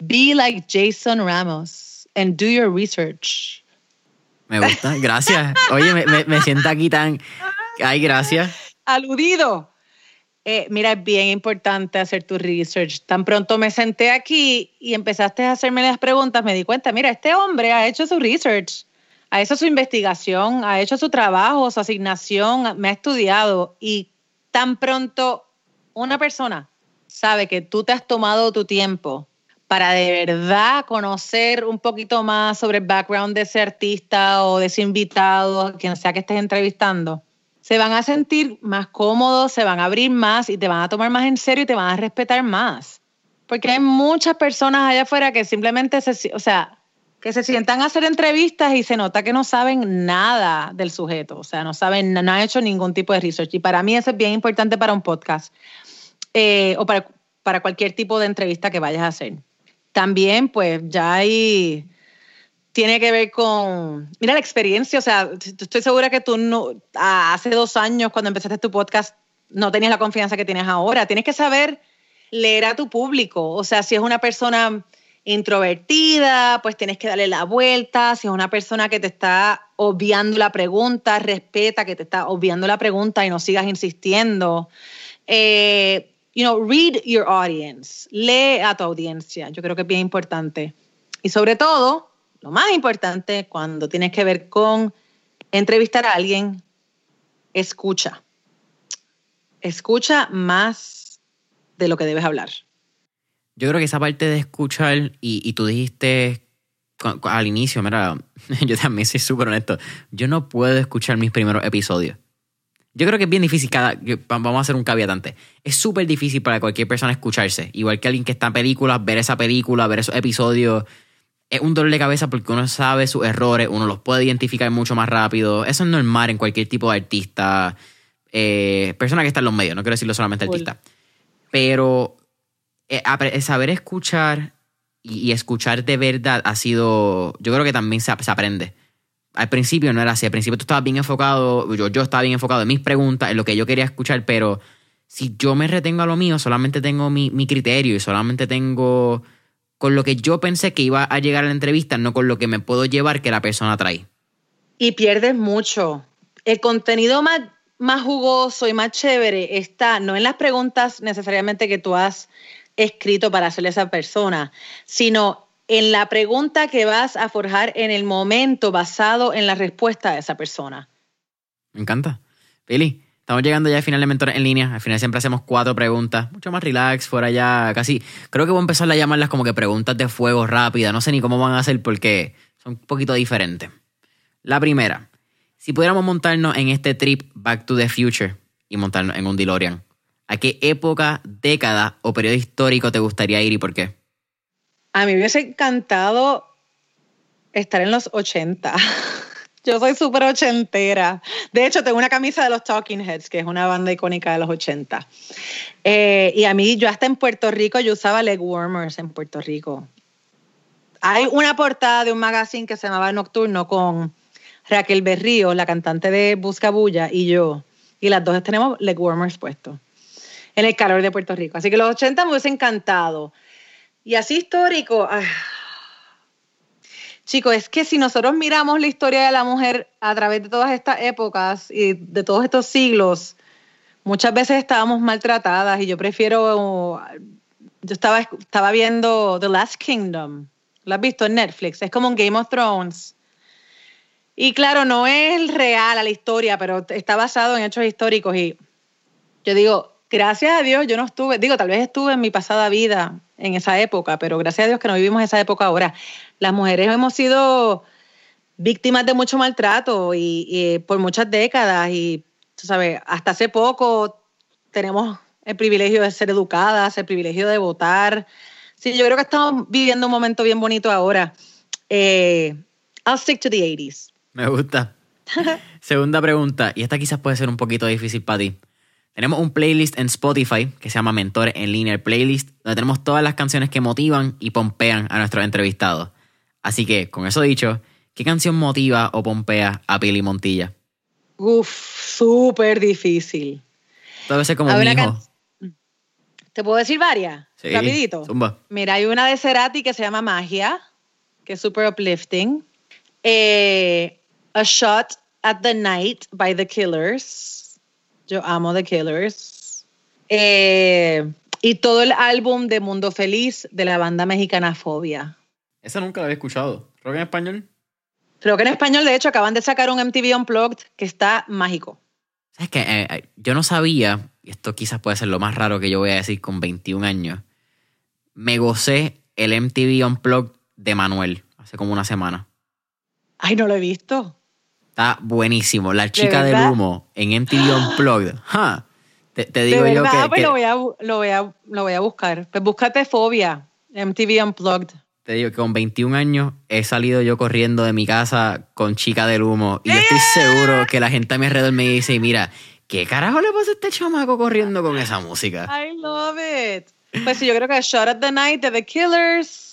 be like Jason Ramos and do your research. Me gusta, gracias. Oye, me, me, me siento aquí tan... Ay, gracias. Aludido. Eh, mira, es bien importante hacer tu research. Tan pronto me senté aquí y empezaste a hacerme las preguntas, me di cuenta, mira, este hombre ha hecho su research, ha hecho su investigación, ha hecho su trabajo, su asignación, me ha estudiado y tan pronto una persona sabe que tú te has tomado tu tiempo para de verdad conocer un poquito más sobre el background de ese artista o de ese invitado, quien sea que estés entrevistando, se van a sentir más cómodos, se van a abrir más y te van a tomar más en serio y te van a respetar más. Porque hay muchas personas allá afuera que simplemente se, o sea, que se sientan a hacer entrevistas y se nota que no saben nada del sujeto, o sea, no saben, no han hecho ningún tipo de research. Y para mí eso es bien importante para un podcast eh, o para, para cualquier tipo de entrevista que vayas a hacer. También, pues, ya hay, tiene que ver con, mira la experiencia, o sea, estoy segura que tú no, hace dos años cuando empezaste tu podcast no tenías la confianza que tienes ahora. Tienes que saber leer a tu público, o sea, si es una persona introvertida, pues tienes que darle la vuelta, si es una persona que te está obviando la pregunta, respeta que te está obviando la pregunta y no sigas insistiendo. Eh, you know, read your audience, lee a tu audiencia, yo creo que es bien importante. Y sobre todo, lo más importante cuando tienes que ver con entrevistar a alguien, escucha. Escucha más de lo que debes hablar. Yo creo que esa parte de escuchar, y, y tú dijiste al inicio, mira, yo también soy súper honesto, yo no puedo escuchar mis primeros episodios. Yo creo que es bien difícil cada... vamos a hacer un caveatante. Es súper difícil para cualquier persona escucharse. Igual que alguien que está en películas, ver esa película, ver esos episodios. Es un dolor de cabeza porque uno sabe sus errores, uno los puede identificar mucho más rápido. Eso es normal en cualquier tipo de artista. Eh, persona que está en los medios, no quiero decirlo solamente artista. Pero eh, saber escuchar y, y escuchar de verdad ha sido. Yo creo que también se, se aprende. Al principio no era así. Al principio tú estabas bien enfocado. Yo, yo estaba bien enfocado en mis preguntas, en lo que yo quería escuchar, pero si yo me retengo a lo mío, solamente tengo mi, mi criterio y solamente tengo con lo que yo pensé que iba a llegar a la entrevista, no con lo que me puedo llevar que la persona trae. y pierdes mucho. El contenido más, más jugoso y más chévere está no en las preguntas necesariamente que tú has escrito para hacerle a esa persona, sino en la pregunta que vas a forjar en el momento basado en la respuesta de esa persona. Me encanta. Pili, estamos llegando ya al final de Mentores en línea. Al final siempre hacemos cuatro preguntas. Mucho más relax, fuera ya casi. Creo que voy a empezar a llamarlas como que preguntas de fuego rápida. No sé ni cómo van a ser porque son un poquito diferentes. La primera. Si pudiéramos montarnos en este trip Back to the Future y montarnos en un DeLorean, ¿a qué época, década o periodo histórico te gustaría ir y por qué? A mí me hubiese encantado estar en los 80. Yo soy súper ochentera. De hecho, tengo una camisa de los Talking Heads, que es una banda icónica de los 80. Eh, y a mí, yo hasta en Puerto Rico, yo usaba leg warmers en Puerto Rico. Hay una portada de un magazine que se llamaba Nocturno con Raquel Berrío, la cantante de Buscabulla, y yo. Y las dos tenemos leg warmers puestos. en el calor de Puerto Rico. Así que los 80 me hubiese encantado. Y así histórico. Chicos, es que si nosotros miramos la historia de la mujer a través de todas estas épocas y de todos estos siglos, muchas veces estábamos maltratadas y yo prefiero, yo estaba, estaba viendo The Last Kingdom, lo has visto en Netflix, es como un Game of Thrones. Y claro, no es real a la historia, pero está basado en hechos históricos y yo digo, gracias a Dios yo no estuve, digo, tal vez estuve en mi pasada vida en esa época, pero gracias a Dios que no vivimos esa época ahora. Las mujeres hemos sido víctimas de mucho maltrato y, por muchas décadas y, tú sabes, hasta hace poco tenemos el privilegio de ser educadas, el privilegio de votar. Sí, yo creo que estamos viviendo un momento bien bonito ahora. Eh, I'll stick to the 80s. Me gusta. Segunda pregunta, y esta quizás puede ser un poquito difícil para ti. Tenemos un playlist en Spotify que se llama Mentores en Línea Playlist, donde tenemos todas las canciones que motivan y pompean a nuestros entrevistados. Así que, con eso dicho, ¿qué canción motiva o pompea a Pili Montilla? Uf, súper difícil. Todo ser como un hijo. ¿Te puedo decir varias? Sí, Rapidito. Zumba. Mira, hay una de Cerati que se llama Magia, que es súper uplifting. Eh, a Shot at the Night by The Killers yo amo The Killers. Eh, y todo el álbum de Mundo Feliz de la banda mexicana Fobia. Esa nunca la había escuchado. Que en español. Creo que en español, de hecho, acaban de sacar un MTV Unplugged que está mágico. Es que eh, eh, yo no sabía, y esto quizás puede ser lo más raro que yo voy a decir con 21 años, me gocé el MTV Unplugged de Manuel hace como una semana. Ay, no lo he visto. Está buenísimo. La chica del humo en MTV Unplugged. Te, digo yo que, pues Lo, voy a, lo, voy a, lo voy a buscar. Pues búscate Fobia, MTV Unplugged. Te digo que con 21 años he salido yo corriendo de mi casa con chica del humo. Y yo estoy seguro que la gente a mi alrededor me dice, mira, ¿qué carajo le pasa a este chamaco corriendo con esa música? I love it. Pues sí, yo creo que Shot at the Night de The Killers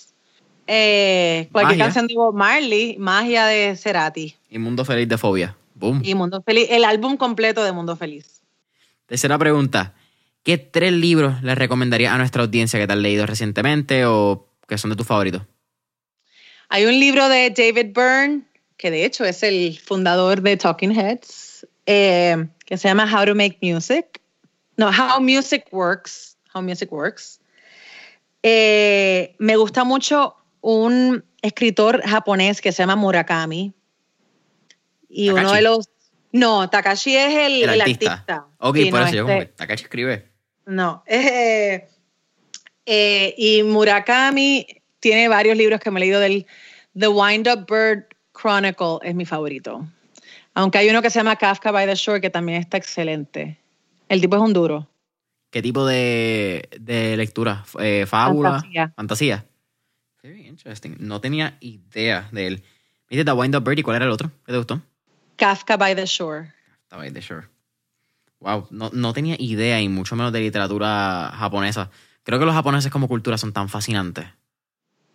eh, cualquier canción de Bob Marley, Magia de Cerati. Y Mundo Feliz de Fobia. Boom. Y Mundo Feliz, el álbum completo de Mundo Feliz. Tercera pregunta. ¿Qué tres libros le recomendarías a nuestra audiencia que te has leído recientemente o que son de tus favoritos? Hay un libro de David Byrne, que de hecho es el fundador de Talking Heads, eh, que se llama How to Make Music. No, How Music Works. How Music Works. Eh, me gusta mucho un escritor japonés que se llama Murakami. Y uno de los. No, Takashi es el, artista. Ok, por eso yo este Takashi escribe. No. Eh, eh, y Murakami tiene varios libros que me he leído del The Wind Up Bird Chronicle, es mi favorito. Aunque hay uno que se llama Kafka by the Shore que también está excelente. El tipo es un duro. ¿Qué tipo de, de lectura? Eh, ¿Fábula? Fantasía. ¿Fantasía? Very interesting. No tenía idea de él. ¿Viste The Wind Up Bird y cuál era el otro? ¿Qué te gustó? Kafka by the Shore. Kafka by the Shore. Wow, no, no tenía idea y mucho menos de literatura japonesa. Creo que los japoneses como cultura son tan fascinantes.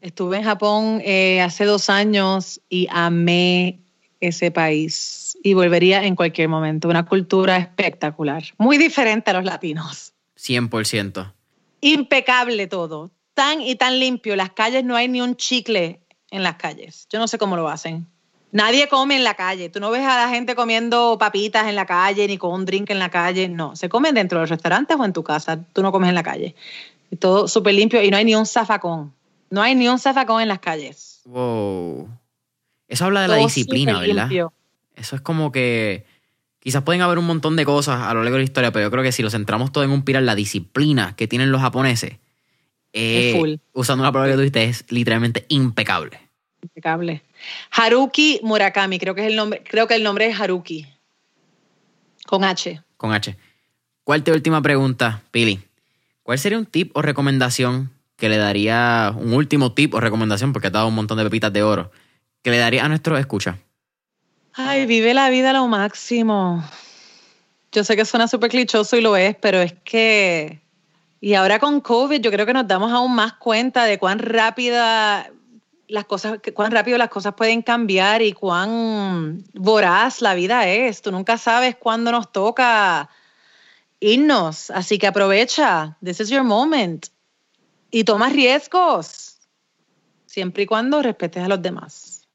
Estuve en Japón eh, hace dos años y amé ese país y volvería en cualquier momento. Una cultura espectacular, muy diferente a los latinos. 100%. Impecable todo tan y tan limpio. Las calles no hay ni un chicle en las calles. Yo no sé cómo lo hacen. Nadie come en la calle. Tú no ves a la gente comiendo papitas en la calle ni con un drink en la calle. No, se comen dentro de los restaurantes o en tu casa. Tú no comes en la calle. todo súper limpio y no hay ni un zafacón. No hay ni un zafacón en las calles. Wow. Eso habla de la disciplina, ¿verdad? Eso es como que quizás pueden haber un montón de cosas a lo largo de la historia, pero yo creo que si lo centramos todo en un pilar, la disciplina que tienen los japoneses, eh, usando la palabra que tuviste, es literalmente impecable. Impecable. Haruki Murakami, creo que es el nombre, creo que el nombre es Haruki. Con H. Con H. ¿Cuál te última pregunta, Pili? ¿Cuál sería un tip o recomendación que le daría, un último tip o recomendación, porque ha dado un montón de pepitas de oro, que le daría a nuestro escucha? Ay, vive la vida a lo máximo. Yo sé que suena súper clichoso y lo es, pero es que y ahora con COVID yo creo que nos damos aún más cuenta de cuán rápida las cosas, cuán rápido las cosas pueden cambiar y cuán voraz la vida es. Tú nunca sabes cuándo nos toca irnos. Así que aprovecha. This is your moment. Y toma riesgos. Siempre y cuando respetes a los demás.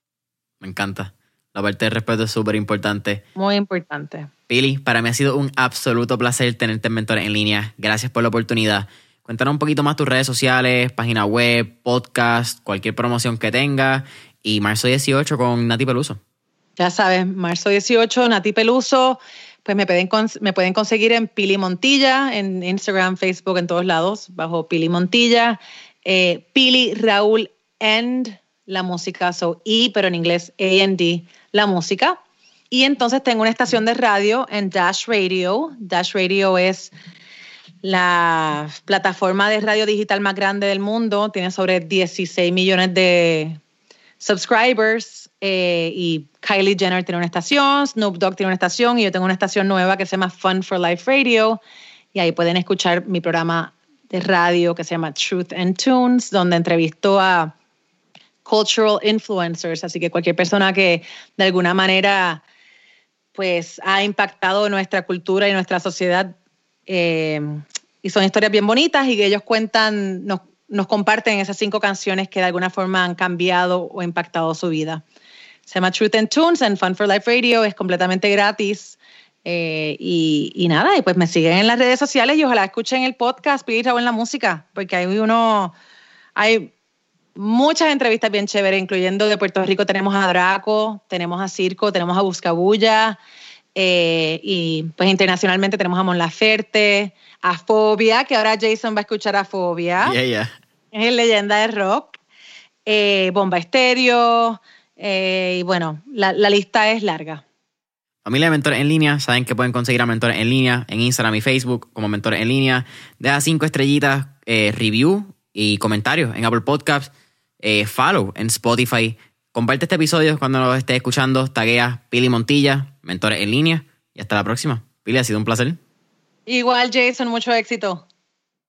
Me encanta. La parte de respeto es súper importante. Muy importante. Pili, para mí ha sido un absoluto placer tenerte en Mentores en Línea. Gracias por la oportunidad. Cuéntanos un poquito más tus redes sociales, página web, podcast, cualquier promoción que tengas. Y marzo 18 con Nati Peluso. Ya sabes, marzo 18, Nati Peluso. Pues me pueden, me pueden conseguir en Pili Montilla, en Instagram, Facebook, en todos lados, bajo Pili Montilla. Eh, Pili Raúl and la música, so E, pero en inglés A&D, la música. Y entonces tengo una estación de radio en Dash Radio. Dash Radio es la plataforma de radio digital más grande del mundo. Tiene sobre 16 millones de subscribers. Eh, y Kylie Jenner tiene una estación, Snoop Dogg tiene una estación y yo tengo una estación nueva que se llama Fun for Life Radio. Y ahí pueden escuchar mi programa de radio que se llama Truth and Tunes, donde entrevisto a cultural influencers, así que cualquier persona que de alguna manera pues ha impactado nuestra cultura y nuestra sociedad eh, y son historias bien bonitas y que ellos cuentan, nos, nos comparten esas cinco canciones que de alguna forma han cambiado o impactado su vida. Se llama Truth and Tunes and Fun for Life Radio, es completamente gratis. Eh, y, y, nada, y pues me siguen en las redes sociales y ojalá escuchen el podcast Pili en la música, porque hay uno, hay muchas entrevistas bien chéveres, incluyendo de Puerto Rico tenemos a Draco, tenemos a Circo, tenemos a Buscabulla, eh, y pues internacionalmente tenemos a Mon Laferte, a Fobia, que ahora Jason va a escuchar a Fobia. Es leyenda de rock. Eh, Bomba Estéreo. Eh, y bueno, la, lista es larga. Familia de Mentores en Línea, saben que pueden conseguir a Mentores en Línea en Instagram y Facebook como Mentores en Línea. Deja cinco estrellitas, review y comentarios en Apple Podcasts. follow en Spotify. Comparte este episodio cuando lo estés escuchando. Taguea Pili Montilla, mentores en línea. Y hasta la próxima. Pili, ha sido un placer. Igual, Jason, mucho éxito.